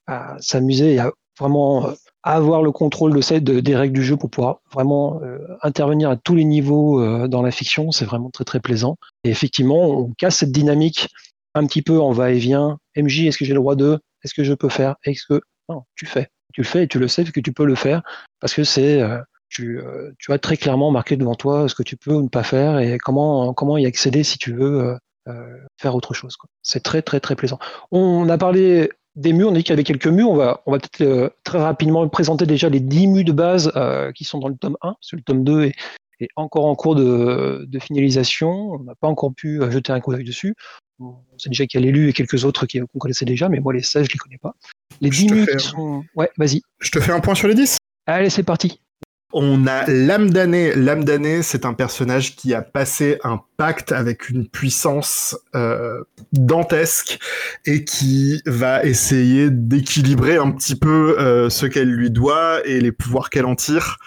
à s'amuser et à vraiment avoir le contrôle de, de, des règles du jeu pour pouvoir vraiment euh, intervenir à tous les niveaux euh, dans la fiction, c'est vraiment très très plaisant. Et effectivement, on casse cette dynamique un petit peu en va-et-vient. MJ, est-ce que j'ai le droit de? Est-ce que je peux faire? Est-ce que non, tu fais, tu le fais et tu le sais que tu peux le faire parce que c'est euh, tu, tu as très clairement marqué devant toi ce que tu peux ou ne pas faire et comment comment y accéder si tu veux faire autre chose. C'est très très très plaisant. On a parlé des murs, on dit qu'il y avait quelques murs. On va, on va peut-être euh, très rapidement présenter déjà les 10 murs de base euh, qui sont dans le tome 1, parce que le tome 2 est, encore en cours de, finalisation. On n'a pas encore pu euh, jeter un coup d'œil dessus. On sait déjà qu'il y a l'élu et quelques autres qu'on connaissait déjà, mais moi les 16, je ne les connais pas. Les 10 murs qui sont. Ouais, vas-y. Je te fais un point sur les 10 Allez, c'est parti. On a l'âme d'année. L'âme d'année, c'est un personnage qui a passé un pacte avec une puissance euh, dantesque et qui va essayer d'équilibrer un petit peu euh, ce qu'elle lui doit et les pouvoirs qu'elle en tire.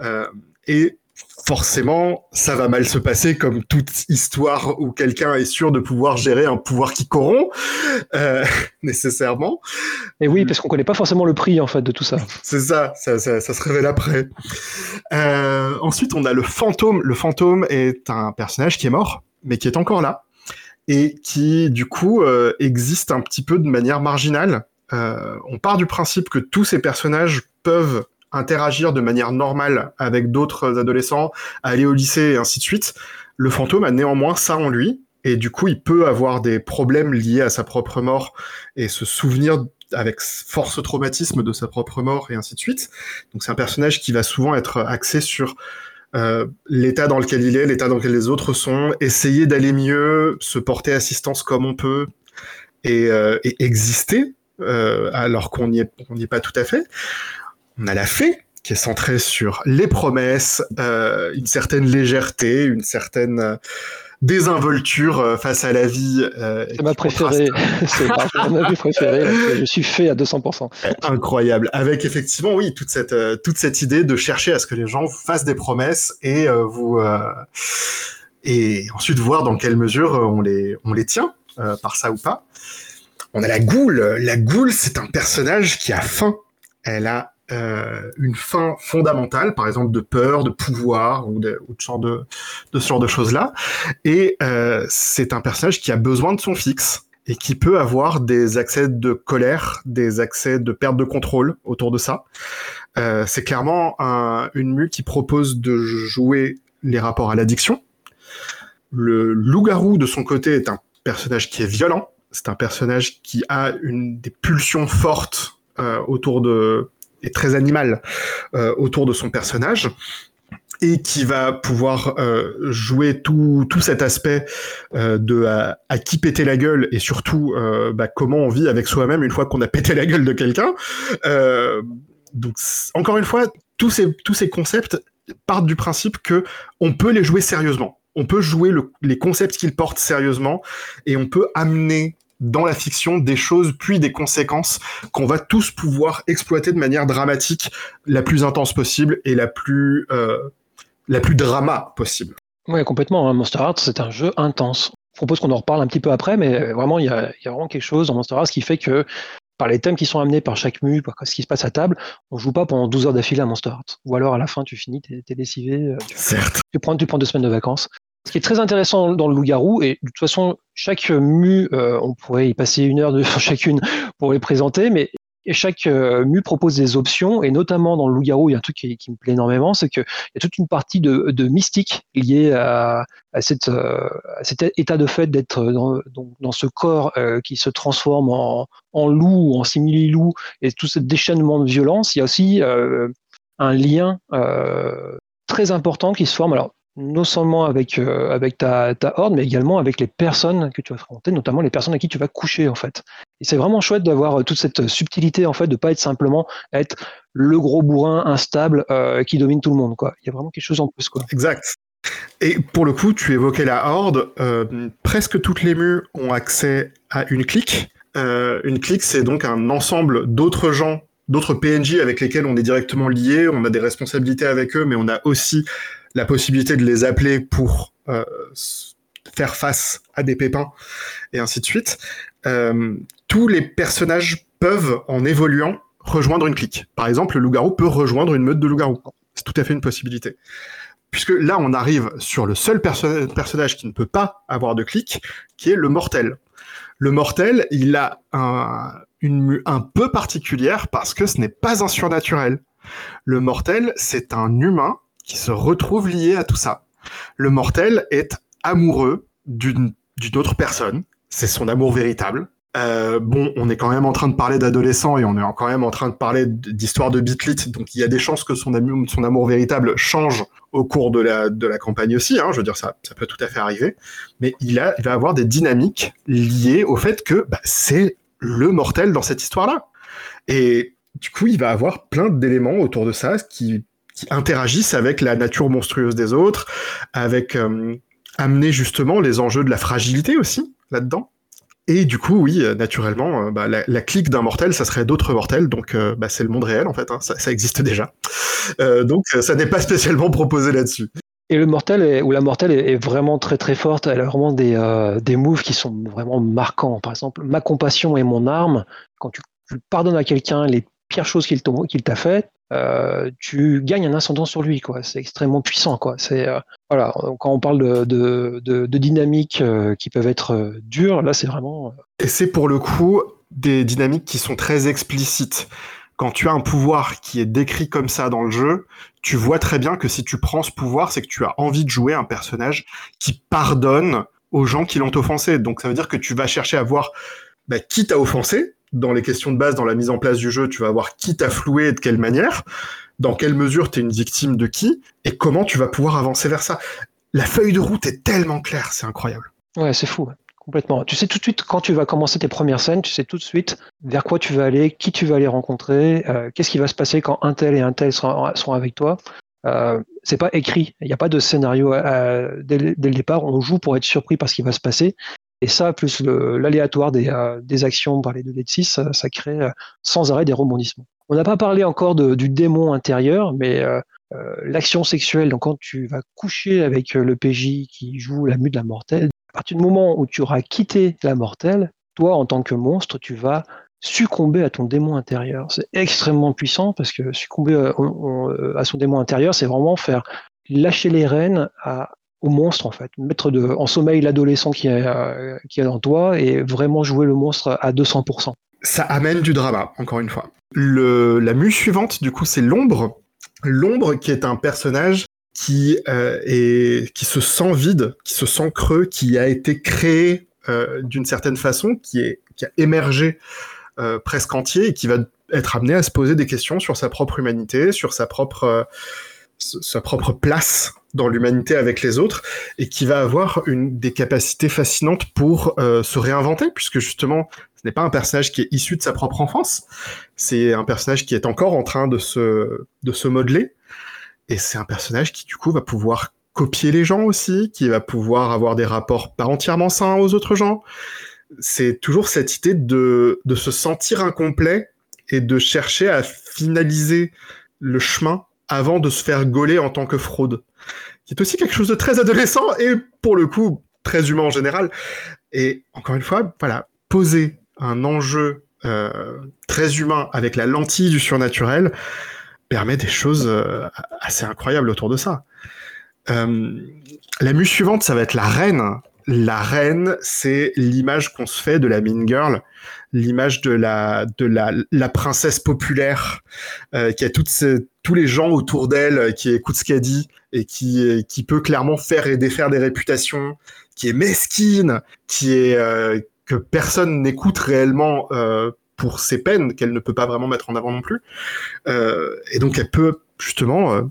Euh, et forcément, ça va mal se passer comme toute histoire où quelqu'un est sûr de pouvoir gérer un pouvoir qui corrompt, euh, [LAUGHS] nécessairement. Et oui, parce qu'on connaît pas forcément le prix en fait de tout ça. [LAUGHS] C'est ça, ça, se révèle après. Euh, ensuite, on a le fantôme. Le fantôme est un personnage qui est mort, mais qui est encore là et qui du coup euh, existe un petit peu de manière marginale. on part du principe que tous ces personnages peuvent interagir de manière normale avec d'autres adolescents, aller au lycée et ainsi de suite, le fantôme a néanmoins ça en lui, et du coup il peut avoir des problèmes liés à sa propre mort et se souvenir avec force traumatisme de sa propre mort et ainsi de suite. Donc c'est un personnage qui va souvent être axé sur l'état dans lequel il est, l'état dans lequel les autres sont, essayer d'aller mieux, se porter assistance comme on peut et, et exister alors qu'on n'y est, pas tout à fait. On a la fée qui est centrée sur les promesses, une certaine légèreté, une certaine désinvolture euh, face à la vie. Euh, c'est ma préférée. [LAUGHS] c'est ma préférée. Je suis fait à 200%. Incroyable. Avec effectivement, oui, toute cette, euh, toute cette idée de chercher à ce que les gens fassent des promesses et vous, et ensuite voir dans quelle mesure on les, on les tient, par ça ou pas. On a la goule. La goule, c'est un personnage qui a faim. Elle a euh, une fin fondamentale, par exemple de peur, de pouvoir ou de, ce genre de, choses-là. Et euh, c'est un personnage qui a besoin de son fixe et qui peut avoir des accès de colère, des accès de perte de contrôle autour de ça. Euh, c'est clairement un, une mue qui propose de jouer les rapports à l'addiction. Le loup-garou, de son côté, est un personnage qui est violent. C'est un personnage qui a des pulsions fortes autour de est très animal euh, autour de son personnage et qui va pouvoir euh, jouer tout, tout cet aspect euh, de à, qui péter la gueule et surtout bah, comment on vit avec soi-même une fois qu'on a pété la gueule de quelqu'un. donc encore une fois, tous ces, tous ces concepts partent du principe que on peut les jouer sérieusement. On peut jouer les concepts qu'ils portent sérieusement et on peut amener dans la fiction des choses puis des conséquences qu'on va tous pouvoir exploiter de manière dramatique la plus intense possible et la plus euh, la plus drama possible. Oui, complètement. Hein. Monster Hearts, c'est un jeu intense. Je propose qu'on en reparle un petit peu après, mais vraiment, il y a, y a, vraiment quelque chose dans Monster Hearts qui fait que par les thèmes qui sont amenés par chaque mu, par ce qui se passe à table, on joue pas pendant 12 heures d'affilée à Monster Hearts. Ou alors à la fin, tu finis, t'es es lessivé, euh, tu, Certes. Tu, prends, tu prends deux semaines de vacances. Ce qui est très intéressant dans le loup-garou, et de toute façon, chaque mu, euh, on pourrait y passer une heure de [LAUGHS] chacune pour les présenter, mais chaque euh, mu propose des options, et notamment dans le loup-garou, il y a un truc qui, me plaît énormément, c'est qu'il y a toute une partie de, mystique liée à, euh, cet état de fait d'être dans, ce corps qui se transforme en, en loup ou en simili-loup, et tout ce déchaînement de violence. Il y a aussi un lien très important qui se forme. Non seulement avec, euh, avec ta, horde, mais également avec les personnes que tu vas affronter, notamment les personnes à qui tu vas coucher en fait. Et c'est vraiment chouette d'avoir euh, toute cette subtilité en fait, de pas être simplement être le gros bourrin instable euh, qui domine tout le monde. Quoi. Il y a vraiment quelque chose en plus. Quoi. Exact. Et pour le coup, tu évoquais la horde. presque toutes les mues ont accès à une clique. une clique, c'est donc un ensemble d'autres gens d'autres PNJ avec lesquels on est directement lié, on a des responsabilités avec eux, mais on a aussi la possibilité de les appeler pour euh, faire face à des pépins et ainsi de suite. Euh, tous les personnages peuvent, en évoluant, rejoindre une clique. Par exemple, le loup-garou peut rejoindre une meute de loup-garou. C'est tout à fait une possibilité. Puisque là, on arrive sur le seul personnage qui ne peut pas avoir de clique, qui est le mortel. Le mortel, il a un, une mue un peu particulière parce que ce n'est pas un surnaturel. Le mortel, c'est un humain qui se retrouve lié à tout ça. Le mortel est amoureux d'une autre personne. C'est son amour véritable. Euh, bon, on est quand même en train de parler d'adolescent et on est quand même en train de parler d'histoire de bitlit, donc il y a des chances que son amour, son amour véritable change au cours de la, de la campagne aussi. Hein, je veux dire, ça, ça peut tout à fait arriver. Mais il, a, il va avoir des dynamiques liées au fait que bah, c'est le mortel dans cette histoire-là. Et du coup, il va avoir plein d'éléments autour de ça qui qui interagissent avec la nature monstrueuse des autres, avec euh, amener justement les enjeux de la fragilité aussi là-dedans. Et du coup, oui, euh, naturellement, euh, bah, la, clique d'un mortel, ça serait d'autres mortels, donc bah, c'est le monde réel en fait, hein, ça, existe déjà. donc ça n'est pas spécialement proposé là-dessus. Et le mortel ou la mortelle est, vraiment très très forte. Elle a vraiment des, des moves qui sont vraiment marquants. Par exemple, ma compassion est mon arme. Quand tu, pardonnes à quelqu'un les pires choses qu'il t'a fait, euh, tu gagnes un ascendant sur lui, quoi. C'est extrêmement puissant, quoi. C'est euh, voilà, quand on parle de, dynamiques euh, qui peuvent être dures, là, c'est vraiment. Et c'est pour le coup des dynamiques qui sont très explicites. Quand tu as un pouvoir qui est décrit comme ça dans le jeu, tu vois très bien que si tu prends ce pouvoir, c'est que tu as envie de jouer un personnage qui pardonne aux gens qui l'ont offensé. Donc ça veut dire que tu vas chercher à voir bah, qui t'a offensé, dans les questions de base, dans la mise en place du jeu, tu vas voir qui t'a floué et de quelle manière. dans quelle mesure tu es une victime de qui, et comment tu vas pouvoir avancer vers ça. La feuille de route est tellement claire, c'est incroyable. Ouais, c'est fou. Complètement. Tu sais tout de suite quand tu vas commencer tes premières scènes, tu sais tout de suite vers quoi tu vas aller, qui tu vas aller rencontrer, euh, qu'est-ce qui va se passer quand un tel et un tel seront, avec toi. Euh, c'est pas écrit, il n'y a pas de scénario euh, dès, le départ. On joue pour être surpris par ce qui va se passer. Et ça, plus l'aléatoire des, euh, des, actions par les deux d 6, ça, crée sans arrêt des rebondissements. On n'a pas parlé encore du démon intérieur, mais l'action sexuelle, donc quand tu vas coucher avec le PJ qui joue la mue de la mortelle, à partir du moment où tu auras quitté la mortelle, toi, en tant que monstre, tu vas succomber à ton démon intérieur. C'est extrêmement puissant parce que succomber à, euh, son démon intérieur, c'est vraiment faire lâcher les rênes au monstre en fait, mettre en sommeil l'adolescent qui est, euh, qui dans toi et vraiment jouer le monstre à 200%. Ça amène du drama, encore une fois. La mue suivante, du coup, c'est l'ombre. L'ombre qui est un personnage qui euh, qui se sent vide, qui se sent creux, qui a été créé euh, d'une certaine façon, qui est qui a émergé presque entier et qui va être amené à se poser des questions sur sa propre humanité, sur sa propre place dans l'humanité avec les autres et qui va avoir une des capacités fascinantes pour se réinventer puisque justement ce n'est pas un personnage qui est issu de sa propre enfance c'est un personnage qui est encore en train de se de se modeler et c'est un personnage qui, du coup, va pouvoir copier les gens aussi, qui va pouvoir avoir des rapports pas entièrement sains aux autres gens. C'est toujours cette idée de, de se sentir incomplet et de chercher à finaliser le chemin avant de se faire gauler en tant que fraude. Qui est aussi quelque chose de très adolescent et, pour le coup, très humain en général. Et encore une fois, voilà, poser un enjeu euh, très humain avec la lentille du surnaturel, permet des choses euh, assez incroyables autour de ça. Euh, la muse suivante, ça va être la reine. La reine, c'est l'image qu'on se fait de la mean girl, l'image de la de la, princesse populaire qui a tous les gens autour d'elle qui écoutent ce qu'elle dit et qui qui peut clairement faire et défaire des réputations, qui est mesquine, qui est euh, que personne n'écoute réellement euh, pour ses peines qu'elle ne peut pas vraiment mettre en avant non plus. Euh, et donc elle peut justement euh,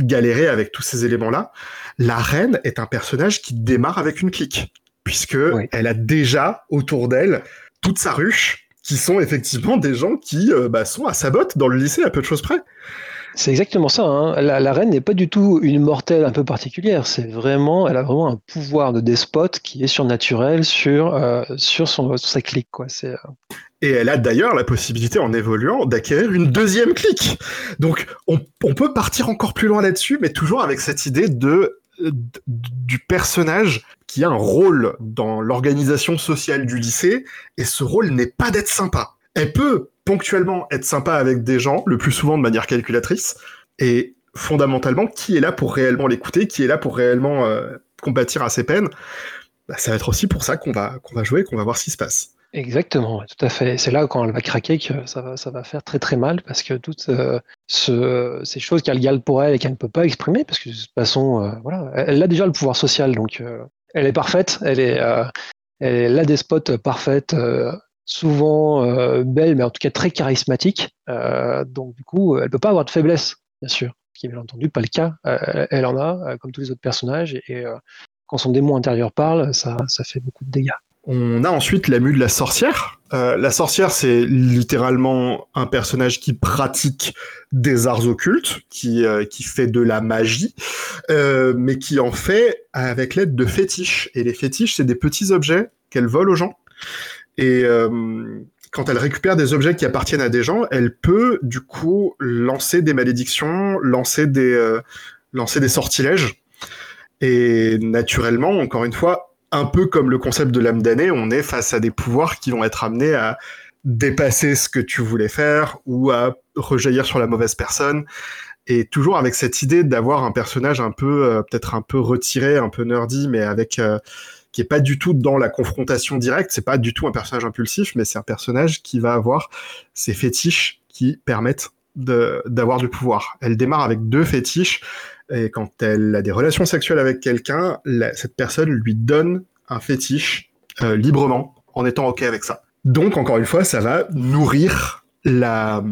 galérer avec tous ces éléments-là. La reine est un personnage qui démarre avec une clique, puisque elle a déjà autour d'elle toute sa ruche, qui sont effectivement des gens qui euh, bah, sont à sa botte dans le lycée à peu de choses près. C'est exactement ça. Hein. La, reine n'est pas du tout une mortelle un peu particulière. C'est vraiment, elle a vraiment un pouvoir de despote qui est surnaturel sur sur son sa clique quoi. C'est et elle a d'ailleurs la possibilité, en évoluant, d'acquérir une deuxième clique. Donc, on, peut partir encore plus loin là-dessus, mais toujours avec cette idée de, du personnage qui a un rôle dans l'organisation sociale du lycée, et ce rôle n'est pas d'être sympa. Elle peut ponctuellement être sympa avec des gens, le plus souvent de manière calculatrice, et fondamentalement, qui est là pour réellement l'écouter, qui est là pour réellement euh, compatir à ses peines, bah, ça va être aussi pour ça qu'on va, qu'on va jouer, qu'on va voir ce qui se passe. Exactement, tout à fait. C'est là quand elle va craquer que ça va, ça va faire très très mal parce que toutes euh, ce, ces choses qu'elle garde pour elle et qu'elle ne peut pas exprimer parce que de toute façon, euh, voilà, elle, a déjà le pouvoir social donc elle est parfaite, elle est, elle est la despote parfaite, souvent belle mais en tout cas très charismatique. donc du coup, elle peut pas avoir de faiblesse, bien sûr, qui est bien entendu pas le cas. elle en a comme tous les autres personnages et, quand son démon intérieur parle, ça, fait beaucoup de dégâts. On a ensuite la mue de la sorcière. Euh, la sorcière, c'est littéralement un personnage qui pratique des arts occultes, qui, euh, qui fait de la magie, euh, mais qui en fait avec l'aide de fétiches. Et les fétiches, c'est des petits objets qu'elle vole aux gens. Et quand elle récupère des objets qui appartiennent à des gens, elle peut du coup lancer des malédictions, lancer des, lancer des sortilèges. Et naturellement, encore une fois, un peu comme le concept de l'âme damnée, on est face à des pouvoirs qui vont être amenés à dépasser ce que tu voulais faire ou à rejaillir sur la mauvaise personne. Et toujours avec cette idée d'avoir un personnage un peu, euh, peut-être un peu retiré, un peu nerdy, mais avec euh, qui est pas du tout dans la confrontation directe. C'est pas du tout un personnage impulsif, mais c'est un personnage qui va avoir ses fétiches qui permettent d'avoir du pouvoir. Elle démarre avec deux fétiches et quand elle a des relations sexuelles avec quelqu'un, cette personne lui donne un fétiche euh, librement, en étant OK avec ça. Donc, encore une fois, ça va nourrir la,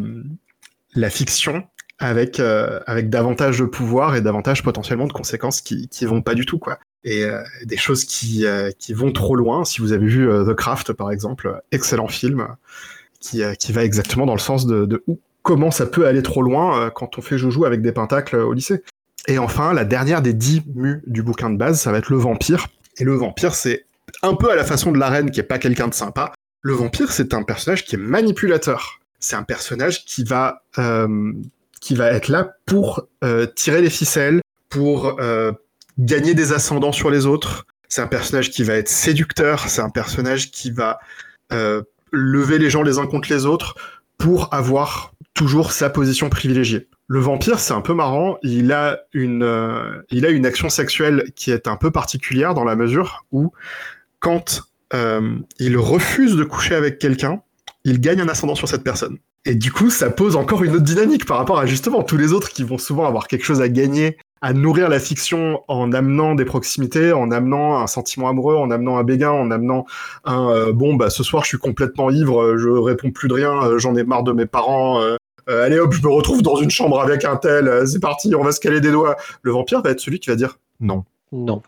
la fiction avec euh, avec davantage de pouvoir et davantage potentiellement de conséquences qui qui vont pas du tout quoi. Et euh, des choses qui qui vont trop loin. Si vous avez vu The Craft par exemple, excellent film qui qui va exactement dans le sens de, comment ça peut aller trop loin quand on fait joujou avec des pentacles au lycée. Et enfin, la dernière des dix mus du bouquin de base, ça va être le vampire. Et le vampire, c'est un peu à la façon de la reine, qui est pas quelqu'un de sympa. Le vampire, c'est un personnage qui est manipulateur. C'est un personnage qui va euh, qui va être là pour euh, tirer les ficelles, pour euh, gagner des ascendants sur les autres. C'est un personnage qui va être séducteur. C'est un personnage qui va lever les gens les uns contre les autres pour avoir toujours sa position privilégiée. Le vampire, c'est un peu marrant. Il a une, euh, il a une action sexuelle qui est un peu particulière dans la mesure où, quand euh, il refuse de coucher avec quelqu'un, il gagne un ascendant sur cette personne. Et du coup, ça pose encore une autre dynamique par rapport à justement tous les autres qui vont souvent avoir quelque chose à gagner, à nourrir la fiction en amenant des proximités, en amenant un sentiment amoureux, en amenant un béguin, en amenant un euh, bon bah ce soir je suis complètement ivre, je réponds plus de rien, j'en ai marre de mes parents, euh, allez hop, je me retrouve dans une chambre avec un tel, euh, c'est parti, on va se caler des doigts. Le vampire va être celui qui va dire non. Non.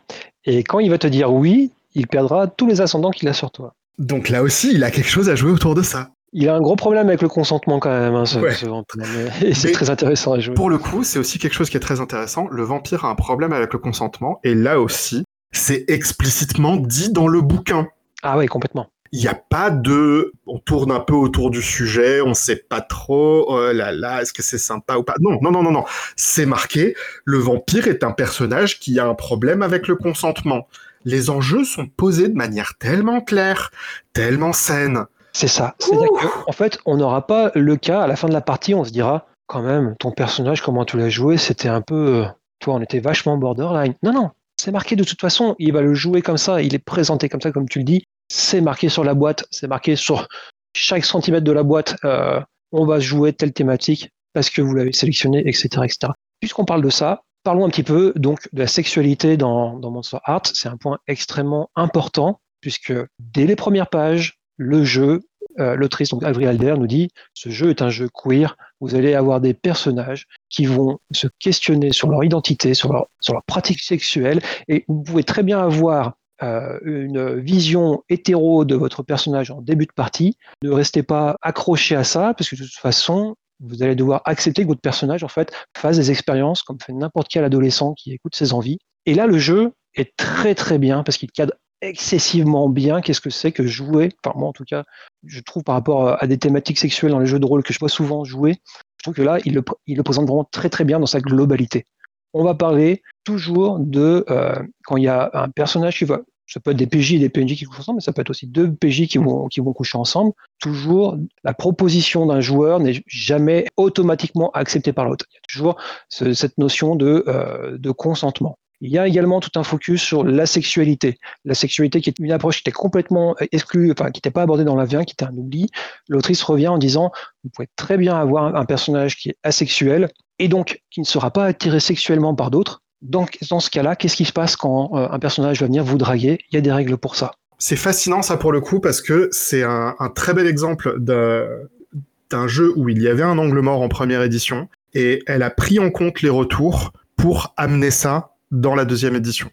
Et quand il va te dire oui, il perdra tous les ascendants qu'il a sur toi. Donc là aussi, il a quelque chose à jouer autour de ça. Il a un gros problème avec le consentement quand même, hein, ce, vampire. Et [LAUGHS] c'est très intéressant à jouer. Pour le coup, c'est aussi quelque chose qui est très intéressant. Le vampire a un problème avec le consentement, et là aussi, c'est explicitement dit dans le bouquin. Ah oui, complètement il n'y a pas de on tourne un peu autour du sujet, on sait pas trop oh là là, est-ce que c'est sympa ou pas? Non, non non non non, c'est marqué le vampire est un personnage qui a un problème avec le consentement. Les enjeux sont posés de manière tellement claire, tellement saine. C'est ça. C'est-à-dire qu'en fait, on n'aura pas le cas à la fin de la partie, on se dira quand même ton personnage comment tu l'as joué, c'était un peu euh, toi on était vachement borderline. Non non, c'est marqué de toute façon, il va le jouer comme ça, il est présenté comme ça, comme tu le dis c'est marqué sur la boîte, c'est marqué sur chaque centimètre de la boîte, euh, on va jouer telle thématique parce que vous l'avez sélectionné, etc., etc. Puisqu'on parle de ça, parlons un petit peu donc de la sexualité dans, dans Monster Art. C'est un point extrêmement important puisque dès les premières pages, le jeu, euh, l'autrice donc Avril Alder nous dit ce jeu est un jeu queer. Vous allez avoir des personnages qui vont se questionner sur leur identité, sur leur, sur leur pratique sexuelle, et vous pouvez très bien avoir euh, une vision hétéro de votre personnage en début de partie. Ne restez pas accroché à ça, parce que de toute façon, vous allez devoir accepter que votre personnage en fait fasse des expériences comme fait n'importe quel adolescent qui écoute ses envies. Et là, le jeu est très très bien parce qu'il cadre excessivement bien qu'est-ce que c'est que jouer. Enfin moi en tout cas, je trouve par rapport à des thématiques sexuelles dans les jeux de rôle que je vois souvent jouer, je trouve que là il le, il le présente vraiment très très bien dans sa globalité on va parler toujours de euh, quand il y a un personnage qui va, ça peut être des PJ et des PNJ qui couchent ensemble, mais ça peut être aussi deux PJ qui vont, qui vont coucher ensemble. Toujours, la proposition d'un joueur n'est jamais automatiquement acceptée par l'autre. Il y a toujours cette notion de, euh, de consentement. Il y a également tout un focus sur la sexualité. La sexualité qui est une approche qui était complètement exclue, enfin qui n'était pas abordée dans la qui était un oubli. L'autrice revient en disant, vous pouvez très bien avoir un personnage qui est asexuel et donc qui ne sera pas attiré sexuellement par d'autres. Donc dans ce cas-là, qu'est-ce qui se passe quand euh, un personnage va venir vous draguer? Il y a des règles pour ça. C'est fascinant ça pour le coup parce que c'est un, très bel exemple d'un jeu où il y avait un angle mort en première édition et elle a pris en compte les retours pour amener ça dans la deuxième édition.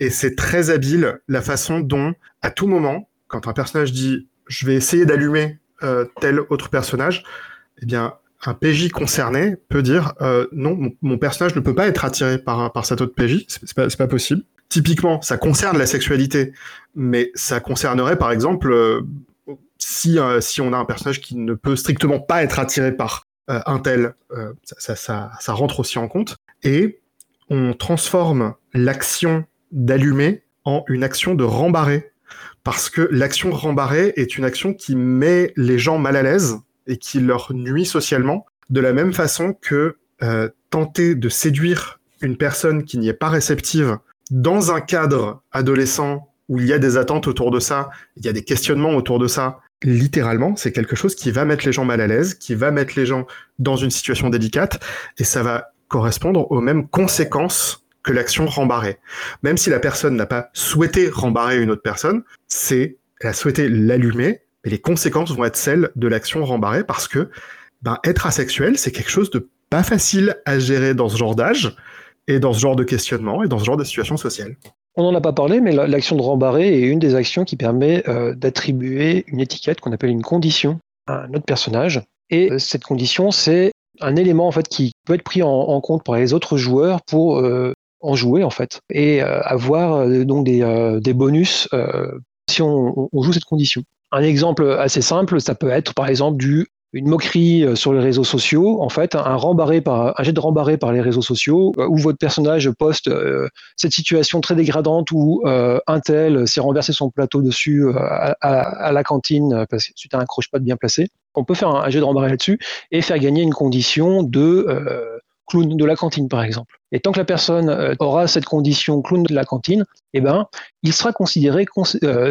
Et c'est très habile la façon dont, à tout moment, quand un personnage dit je vais essayer d'allumer euh, tel autre personnage, eh bien, un PJ concerné peut dire euh, non, mon, personnage ne peut pas être attiré par, par cet autre PJ, c'est pas, pas possible. Typiquement, ça concerne la sexualité, mais ça concernerait par exemple euh, si, si on a un personnage qui ne peut strictement pas être attiré par un tel, ça, ça, ça, ça rentre aussi en compte. Et on transforme l'action d'allumer en une action de rembarrer. Parce que l'action rembarrer est une action qui met les gens mal à l'aise et qui leur nuit socialement, de la même façon que euh, tenter de séduire une personne qui n'y est pas réceptive dans un cadre adolescent où il y a des attentes autour de ça, il y a des questionnements autour de ça, littéralement, c'est quelque chose qui va mettre les gens mal à l'aise, qui va mettre les gens dans une situation délicate, et ça va correspondre aux mêmes conséquences que l'action rembarrer. Même si la personne n'a pas souhaité rembarrer une autre personne, c'est elle a souhaité l'allumer, mais les conséquences vont être celles de l'action rembarrer parce que ben, être asexuel, c'est quelque chose de pas facile à gérer dans ce genre d'âge, et dans ce genre de questionnement, et dans ce genre de situation sociale. On n'en a pas parlé, mais l'action de rembarrer est une des actions qui permet euh, d'attribuer une étiquette qu'on appelle une condition à un autre personnage. Et euh, cette condition, c'est un élément en fait qui peut être pris en, compte par les autres joueurs pour euh, en jouer en fait et avoir donc des, bonus si on, joue cette condition. Un exemple assez simple, ça peut être par exemple du une moquerie euh, sur les réseaux sociaux, en fait, un, par, un jet de rembarré par les réseaux sociaux, euh, où votre personnage poste euh, cette situation très dégradante où un tel s'est renversé son plateau dessus à, la cantine parce que suite à un croche-patte bien placé. On peut faire un, jet de rembarré là-dessus et faire gagner une condition de clown de la cantine, par exemple. Et tant que la personne aura cette condition clown de la cantine, eh ben, il sera considéré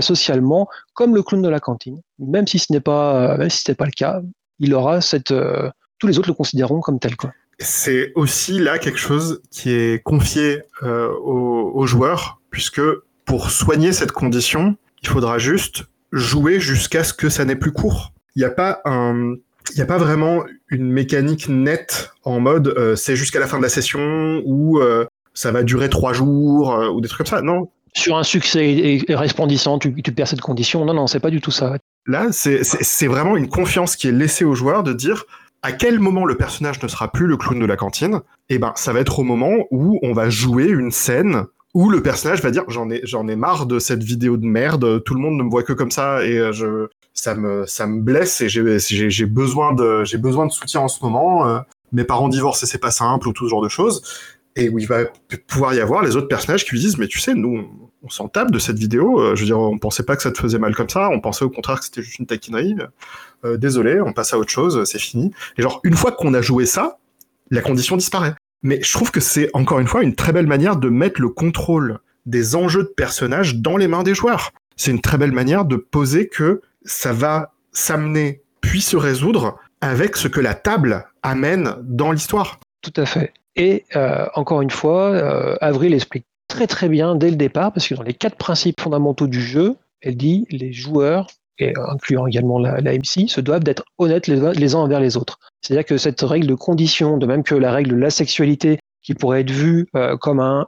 socialement comme le clown de la cantine, même si ce n'est pas, même si ce n'est pas le cas il aura cette. Euh, tous les autres le considéreront comme tel. Quoi. C'est aussi là quelque chose qui est confié euh, aux, joueurs, puisque pour soigner cette condition, il faudra juste jouer jusqu'à ce que ça n'ait plus cours. Il n'y a pas un. Il n'y a pas vraiment une mécanique nette en mode euh, c'est jusqu'à la fin de la session ou ça va durer trois jours ou des trucs comme ça. Non, sur un succès resplendissant, tu, tu perds cette condition. Non, non, c'est pas du tout ça. Là, c'est vraiment une confiance qui est laissée aux joueurs de dire à quel moment le personnage ne sera plus le clown de la cantine. Et eh ben, ça va être au moment où on va jouer une scène où le personnage va dire j'en ai j'en ai marre de cette vidéo de merde, tout le monde ne me voit que comme ça et euh, je ça me ça me blesse et j'ai besoin de j'ai besoin de soutien en ce moment. Euh, mes parents divorcent et c'est pas simple ou tout ce genre de choses et où il va pouvoir y avoir les autres personnages qui lui disent mais tu sais nous on s'en tape de cette vidéo. Euh, je veux dire on pensait pas que ça te faisait mal comme ça. On pensait au contraire que c'était juste une taquinerie. Euh, désolé on passe à autre chose c'est fini. Et genre une fois qu'on a joué ça la condition disparaît. Mais je trouve que c'est encore une fois une très belle manière de mettre le contrôle des enjeux de personnages dans les mains des joueurs. C'est une très belle manière de poser que ça va s'amener puis se résoudre avec ce que la table amène dans l'histoire. Tout à fait et euh, encore une fois, euh, Avril explique très très bien dès le départ, parce que dans les quatre principes fondamentaux du jeu, elle dit les joueurs, et incluant également la, MC, se doivent d'être honnêtes les, uns envers les autres. C'est-à-dire que cette règle de condition, de même que la règle de la sexualité, qui pourrait être vue euh, comme un,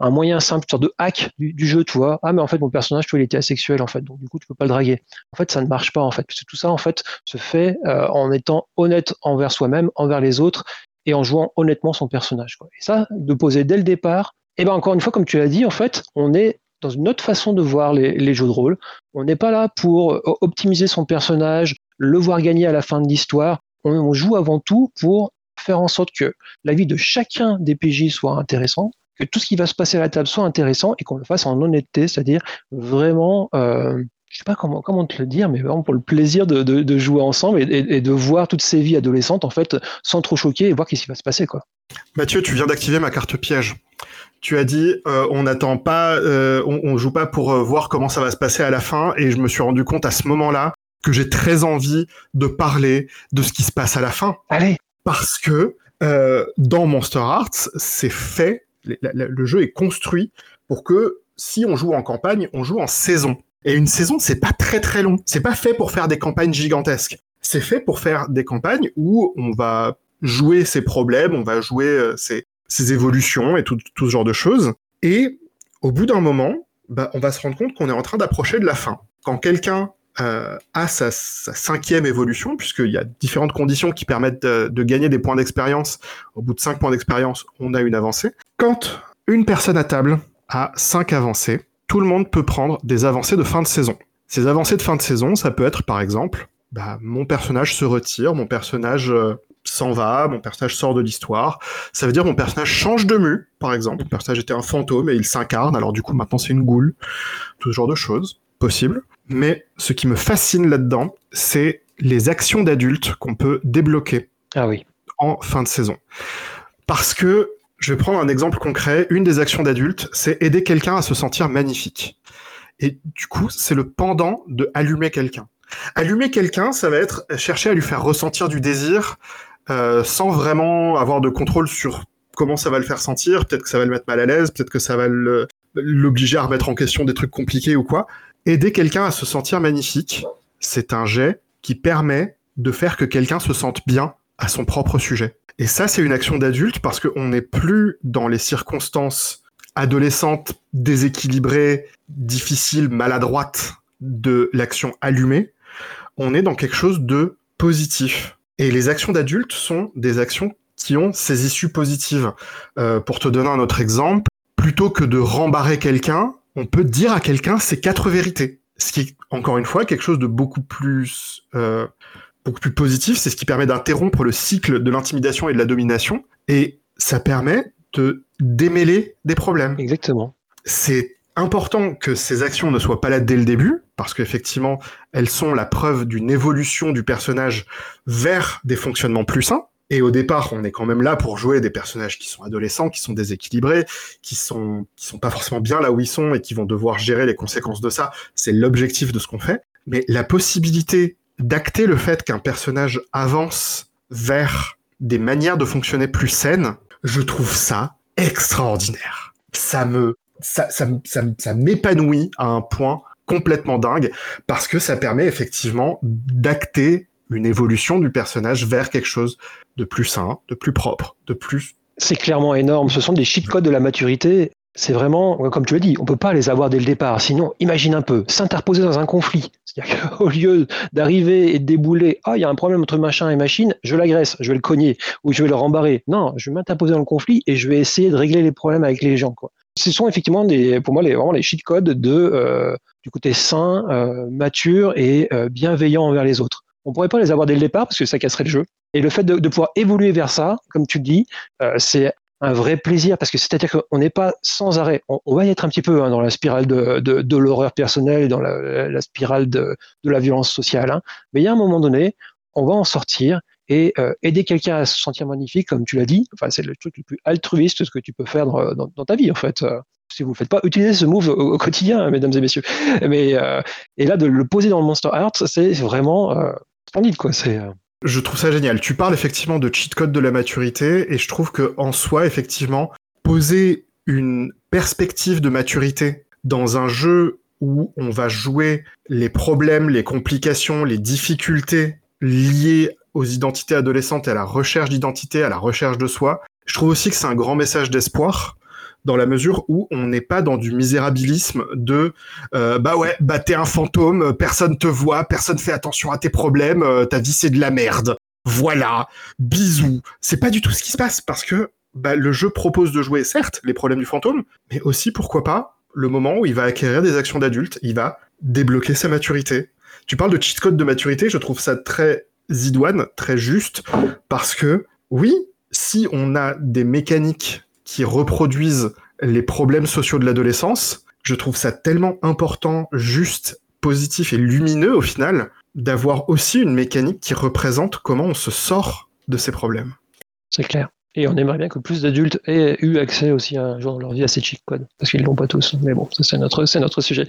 moyen simple, sorte de hack du, jeu, tu vois. Ah, mais en fait, mon personnage, tu vois, il était asexuel, en fait, donc du coup, tu peux pas le draguer. En fait, ça ne marche pas, en fait, parce que tout ça, en fait, se fait en étant honnête envers soi-même, envers les autres, et en jouant honnêtement son personnage. Et ça, de poser dès le départ, et eh ben encore une fois, comme tu l'as dit, en fait, on est dans une autre façon de voir les, jeux de rôle. On n'est pas là pour euh, optimiser son personnage, le voir gagner à la fin de l'histoire. On, joue avant tout pour faire en sorte que la vie de chacun des PJ soit intéressant, que tout ce qui va se passer à la table soit intéressant et qu'on le fasse en honnêteté, c'est-à-dire vraiment euh, je sais pas comment, comment te le dire, mais vraiment pour le plaisir de, de, jouer ensemble et, de voir toutes ces vies adolescentes, en fait, sans trop choquer et voir qu'est-ce qui va se passer, quoi. Mathieu, tu viens d'activer ma carte piège. Tu as dit, euh, on n'attend pas, euh, on, on, joue pas pour euh, voir comment ça va se passer à la fin, et je me suis rendu compte à ce moment-là que j'ai très envie de parler de ce qui se passe à la fin. Allez. Parce que dans Monster Hearts, c'est fait, le jeu est construit pour que si on joue en campagne, on joue en saison. Et une saison, c'est pas très très long. C'est pas fait pour faire des campagnes gigantesques. C'est fait pour faire des campagnes où on va jouer ses problèmes, on va jouer euh, ses, évolutions et tout, ce genre de choses. Et au bout d'un moment, bah, on va se rendre compte qu'on est en train d'approcher de la fin. Quand quelqu'un euh, a sa, cinquième évolution, puisqu'il y a différentes conditions qui permettent de gagner des points d'expérience, au bout de cinq points d'expérience, on a une avancée. Quand une personne à table a cinq avancées, tout le monde peut prendre des avancées de fin de saison. Ces avancées de fin de saison, ça peut être par exemple, bah, mon personnage se retire, mon personnage euh, s'en va, mon personnage sort de l'histoire. Ça veut dire mon personnage change de mue, par exemple. Mon personnage était un fantôme et il s'incarne, alors du coup maintenant c'est une goule. Tout ce genre de choses, possible. Mais ce qui me fascine là-dedans, c'est les actions d'adultes qu'on peut débloquer ah oui. en fin de saison. Parce que je vais prendre un exemple concret. Une des actions d'adulte, c'est aider quelqu'un à se sentir magnifique. Et du coup, c'est le pendant de allumer quelqu'un. Allumer quelqu'un, ça va être chercher à lui faire ressentir du désir euh, sans vraiment avoir de contrôle sur comment ça va le faire sentir. Peut-être que ça va le mettre mal à l'aise, peut-être que ça va l'obliger à remettre en question des trucs compliqués ou quoi. Aider quelqu'un à se sentir magnifique, c'est un jet qui permet de faire que quelqu'un se sente bien à son propre sujet. Et ça, c'est une action d'adulte parce qu'on n'est plus dans les circonstances adolescentes, déséquilibrées, difficiles, maladroites de l'action allumée. On est dans quelque chose de positif. Et les actions d'adultes sont des actions qui ont ces issues positives. Euh, pour te donner un autre exemple, plutôt que de rembarrer quelqu'un, on peut dire à quelqu'un ses quatre vérités. Ce qui est, encore une fois, quelque chose de beaucoup plus, euh, beaucoup plus positif. C'est ce qui permet d'interrompre le cycle de l'intimidation et de la domination. Et ça permet de démêler des problèmes. Exactement. C'est important que ces actions ne soient pas là dès le début, parce qu'effectivement, elles sont la preuve d'une évolution du personnage vers des fonctionnements plus sains. Et au départ, on est quand même là pour jouer des personnages qui sont adolescents, qui sont déséquilibrés, qui sont qui sont pas forcément bien là où ils sont et qui vont devoir gérer les conséquences de ça. C'est l'objectif de ce qu'on fait. Mais la possibilité d'acter le fait qu'un personnage avance vers des manières de fonctionner plus saines, je trouve ça extraordinaire. Ça me ça, ça, ça, m'épanouit à un point complètement dingue parce que ça permet effectivement d'acter une évolution du personnage vers quelque chose de plus sain, de plus propre, de plus. C'est clairement énorme. Ce sont des cheat codes de la maturité. C'est vraiment, comme tu l'as dit, on peut pas les avoir dès le départ. Sinon, imagine un peu, s'interposer dans un conflit. C'est-à-dire qu'au [LAUGHS] lieu d'arriver et de débouler, ah, il y a un problème entre machin et machine, je l'agresse, je vais le cogner ou je vais le rembarrer. Non, je vais m'interposer dans le conflit et je vais essayer de régler les problèmes avec les gens. Quoi. Ce sont effectivement des, pour moi, les, vraiment les cheat codes de, euh, du côté sain, euh, mature et euh, bienveillant envers les autres. On pourrait pas les avoir dès le départ parce que ça casserait le jeu. Et le fait de, de pouvoir évoluer vers ça, comme tu le dis, euh, c'est un vrai plaisir parce que c'est-à-dire qu'on n'est pas sans arrêt. On, va y être un petit peu hein, dans la spirale de, l'horreur personnelle dans la, spirale de, la violence sociale. Hein. Mais il y a un moment donné, on va en sortir et euh, aider quelqu'un à se sentir magnifique, comme tu l'as dit. Enfin, c'est le truc le plus altruiste que tu peux faire dans, ta vie, en fait. Si vous ne faites pas, utiliser ce move au, quotidien, mesdames et messieurs. Mais euh, et là, de le poser dans le Monster Heart, c'est vraiment euh, splendide, quoi. C'est euh, je trouve ça génial. Tu parles effectivement de cheat code de la maturité et je trouve que en soi, effectivement, poser une perspective de maturité dans un jeu où on va jouer les problèmes, les complications, les difficultés liées aux identités adolescentes et à la recherche d'identité, à la recherche de soi. Je trouve aussi que c'est un grand message d'espoir dans la mesure où on n'est pas dans du misérabilisme de euh, bah ouais bah t'es un fantôme personne te voit personne fait attention à tes problèmes euh, ta vie c'est de la merde. Voilà. Bisous. C'est pas du tout ce qui se passe parce que bah, le jeu propose de jouer certes les problèmes du fantôme mais aussi pourquoi pas le moment où il va acquérir des actions d'adulte il va débloquer sa maturité. Tu parles de cheat code de maturité je trouve ça très idoine très juste parce que oui si on a des mécaniques qui reproduisent les problèmes sociaux de l'adolescence. Je trouve ça tellement important, juste, positif et lumineux au final, d'avoir aussi une mécanique qui représente comment on se sort de ces problèmes. C'est clair. Et on aimerait bien que plus d'adultes aient eu accès aussi un jour dans leur vie à ces cheat codes, parce qu'ils l'ont pas tous. Mais bon, c'est notre, c'est notre sujet.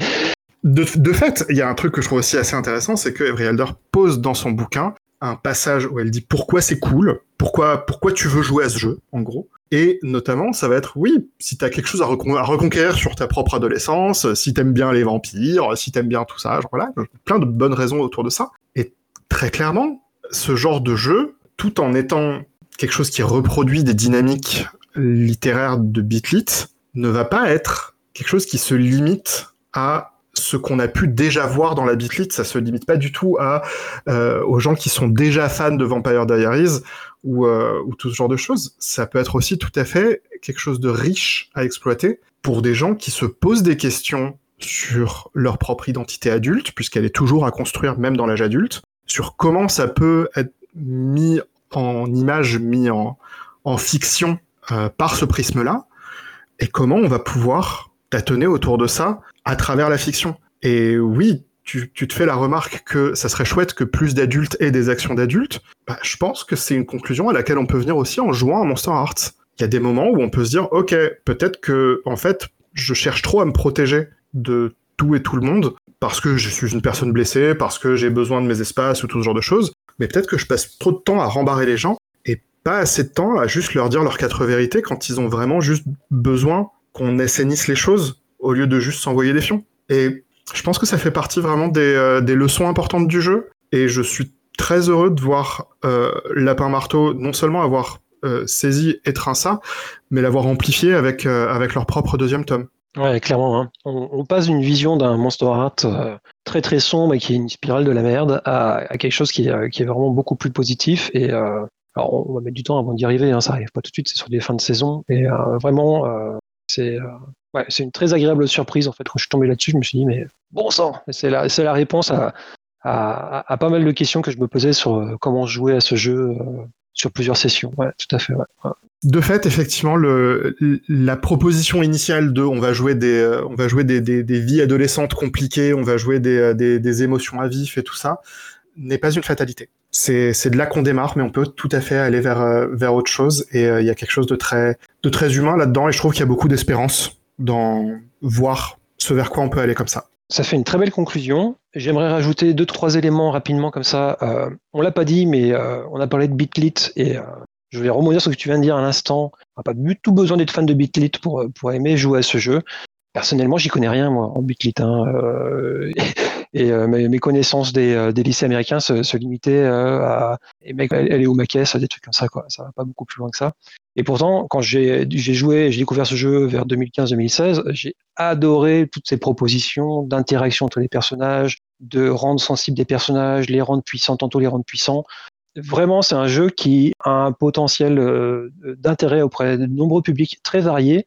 De, de fait, il y a un truc que je trouve aussi assez intéressant, c'est que Avery Alder pose dans son bouquin un passage où elle dit pourquoi c'est cool, pourquoi, pourquoi tu veux jouer à ce jeu, en gros. Et notamment, ça va être, oui, si t'as quelque chose à, recon à, reconquérir sur ta propre adolescence, si t'aimes bien les vampires, si t'aimes bien tout ça, voilà, plein de bonnes raisons autour de ça. Et très clairement, ce genre de jeu, tout en étant quelque chose qui reproduit des dynamiques littéraires de Bitlit, ne va pas être quelque chose qui se limite à ce qu'on a pu déjà voir dans la Bitlit, ça se limite pas du tout à euh, aux gens qui sont déjà fans de Vampire Diaries ou, euh, ou tout ce genre de choses. Ça peut être aussi tout à fait quelque chose de riche à exploiter pour des gens qui se posent des questions sur leur propre identité adulte, puisqu'elle est toujours à construire même dans l'âge adulte, sur comment ça peut être mis en image, mis en, en fiction euh, par ce prisme-là, et comment on va pouvoir tâtonner autour de ça à travers la fiction. Et oui, tu, te fais la remarque que ça serait chouette que plus d'adultes aient des actions d'adultes. Bah, je pense que c'est une conclusion à laquelle on peut venir aussi en jouant à Monster Hearts. Il y a des moments où on peut se dire, ok, peut-être que en fait, je cherche trop à me protéger de tout et tout le monde parce que je suis une personne blessée, parce que j'ai besoin de mes espaces ou tout ce genre de choses. Mais peut-être que je passe trop de temps à rembarrer les gens et pas assez de temps à juste leur dire leurs quatre vérités quand ils ont vraiment juste besoin qu'on assainisse les choses au lieu de juste s'envoyer des fions. Et je pense que ça fait partie vraiment des, euh, des, leçons importantes du jeu. Et je suis très heureux de voir euh, Lapin Marteau non seulement avoir saisi Etrinsa, mais l'avoir amplifié avec, avec leur propre deuxième tome. Ouais, clairement. Hein. On, passe d'une vision d'un Monster Heart très très sombre et qui est une spirale de la merde à, quelque chose qui est, qui est, vraiment beaucoup plus positif. Et alors, on va mettre du temps avant d'y arriver. Hein, ça arrive pas tout de suite. C'est sur des fins de saison. Et vraiment, c'est ouais, c'est une très agréable surprise en fait. Quand je suis tombé là-dessus, je me suis dit mais bon sang, c'est la, c'est la réponse à, à, pas mal de questions que je me posais sur euh, comment jouer à ce jeu euh, sur plusieurs sessions. Ouais, tout à fait. De fait, effectivement, le, la proposition initiale de on va jouer des, euh, on va jouer des, des, vies adolescentes compliquées, on va jouer des, des, des émotions à vif et tout ça, n'est pas une fatalité. C'est, c'est de là qu'on démarre, mais on peut tout à fait aller vers, vers autre chose. Et il y a quelque chose de très, de très humain là-dedans. Et je trouve qu'il y a beaucoup d'espérance dans voir ce vers quoi on peut aller comme ça. Ça fait une très belle conclusion. J'aimerais rajouter deux, trois éléments rapidement comme ça. Euh, on l'a pas dit, mais euh, on a parlé de Bitlit et euh, je vais rebondir sur ce que tu viens de dire à l'instant. On n'a pas du tout besoin d'être fan de Bitlit pour, pour aimer jouer à ce jeu. Personnellement, j'y connais rien moi en Bitlit. Hein, euh, [LAUGHS] et euh, mes, connaissances des, des, lycées américains se, limitaient à et mec, elle, des trucs comme ça quoi. Ça va pas beaucoup plus loin que ça. Et pourtant, quand j'ai joué, j'ai découvert ce jeu vers 2015-2016, j'ai adoré toutes ces propositions d'interaction entre les personnages, de rendre sensibles des personnages, les rendre puissants, tantôt les rendre puissants. Vraiment, c'est un jeu qui a un potentiel euh, d'intérêt auprès de nombreux publics très variés,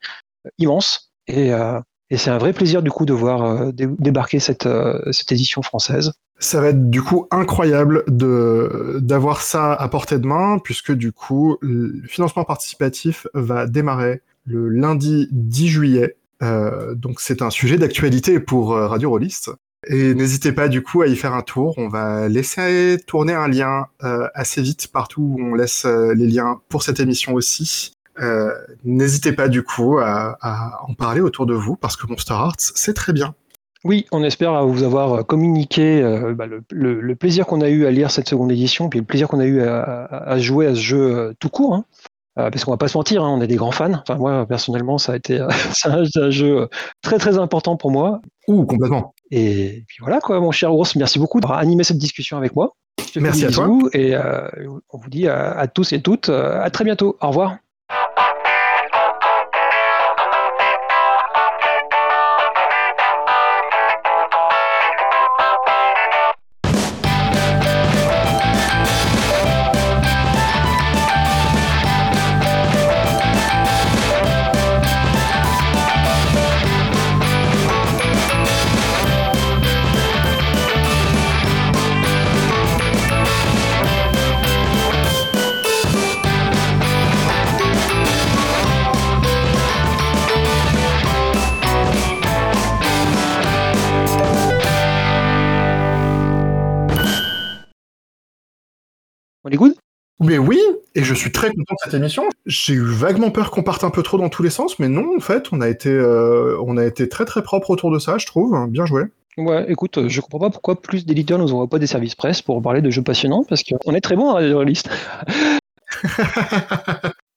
immense. Et, euh, et c'est un vrai plaisir du coup de voir débarquer cette, cette édition française ça va être du coup incroyable d'avoir ça à portée de main puisque du coup le financement participatif va démarrer le lundi 10 juillet. Euh, donc c'est un sujet d'actualité pour euh, Radio Rollist. Et n'hésitez pas du coup à y faire un tour. On va laisser tourner un lien euh, assez vite partout où on laisse euh, les liens pour cette émission aussi. Euh, n'hésitez pas du coup à, à, en parler autour de vous parce que Monster Hearts c'est très bien. Oui, on espère vous avoir communiqué euh, bah, le, plaisir qu'on a eu à lire cette seconde édition, puis le plaisir qu'on a eu à, jouer à ce jeu euh, tout court. Hein. Euh, parce qu'on va pas se mentir, hein, on est des grands fans. Enfin, moi, personnellement, ça a été [LAUGHS] un, jeu très très important pour moi. Ouh, complètement. Et puis voilà, quoi, mon cher ours, merci beaucoup d'avoir animé cette discussion avec moi. Merci à toi. Et on vous dit à tous et toutes à très bientôt. Au revoir. On est good mais oui, et je suis très content de cette émission. J'ai eu vaguement peur qu'on parte un peu trop dans tous les sens, mais non, en fait, on a été, euh, on a été très très propre autour de ça, je trouve. Bien joué. Ouais, écoute, je comprends pas pourquoi plus d'éditeurs nous envoient pas des services presse pour parler de jeux passionnants, parce qu'on est très bon à la liste. [LAUGHS]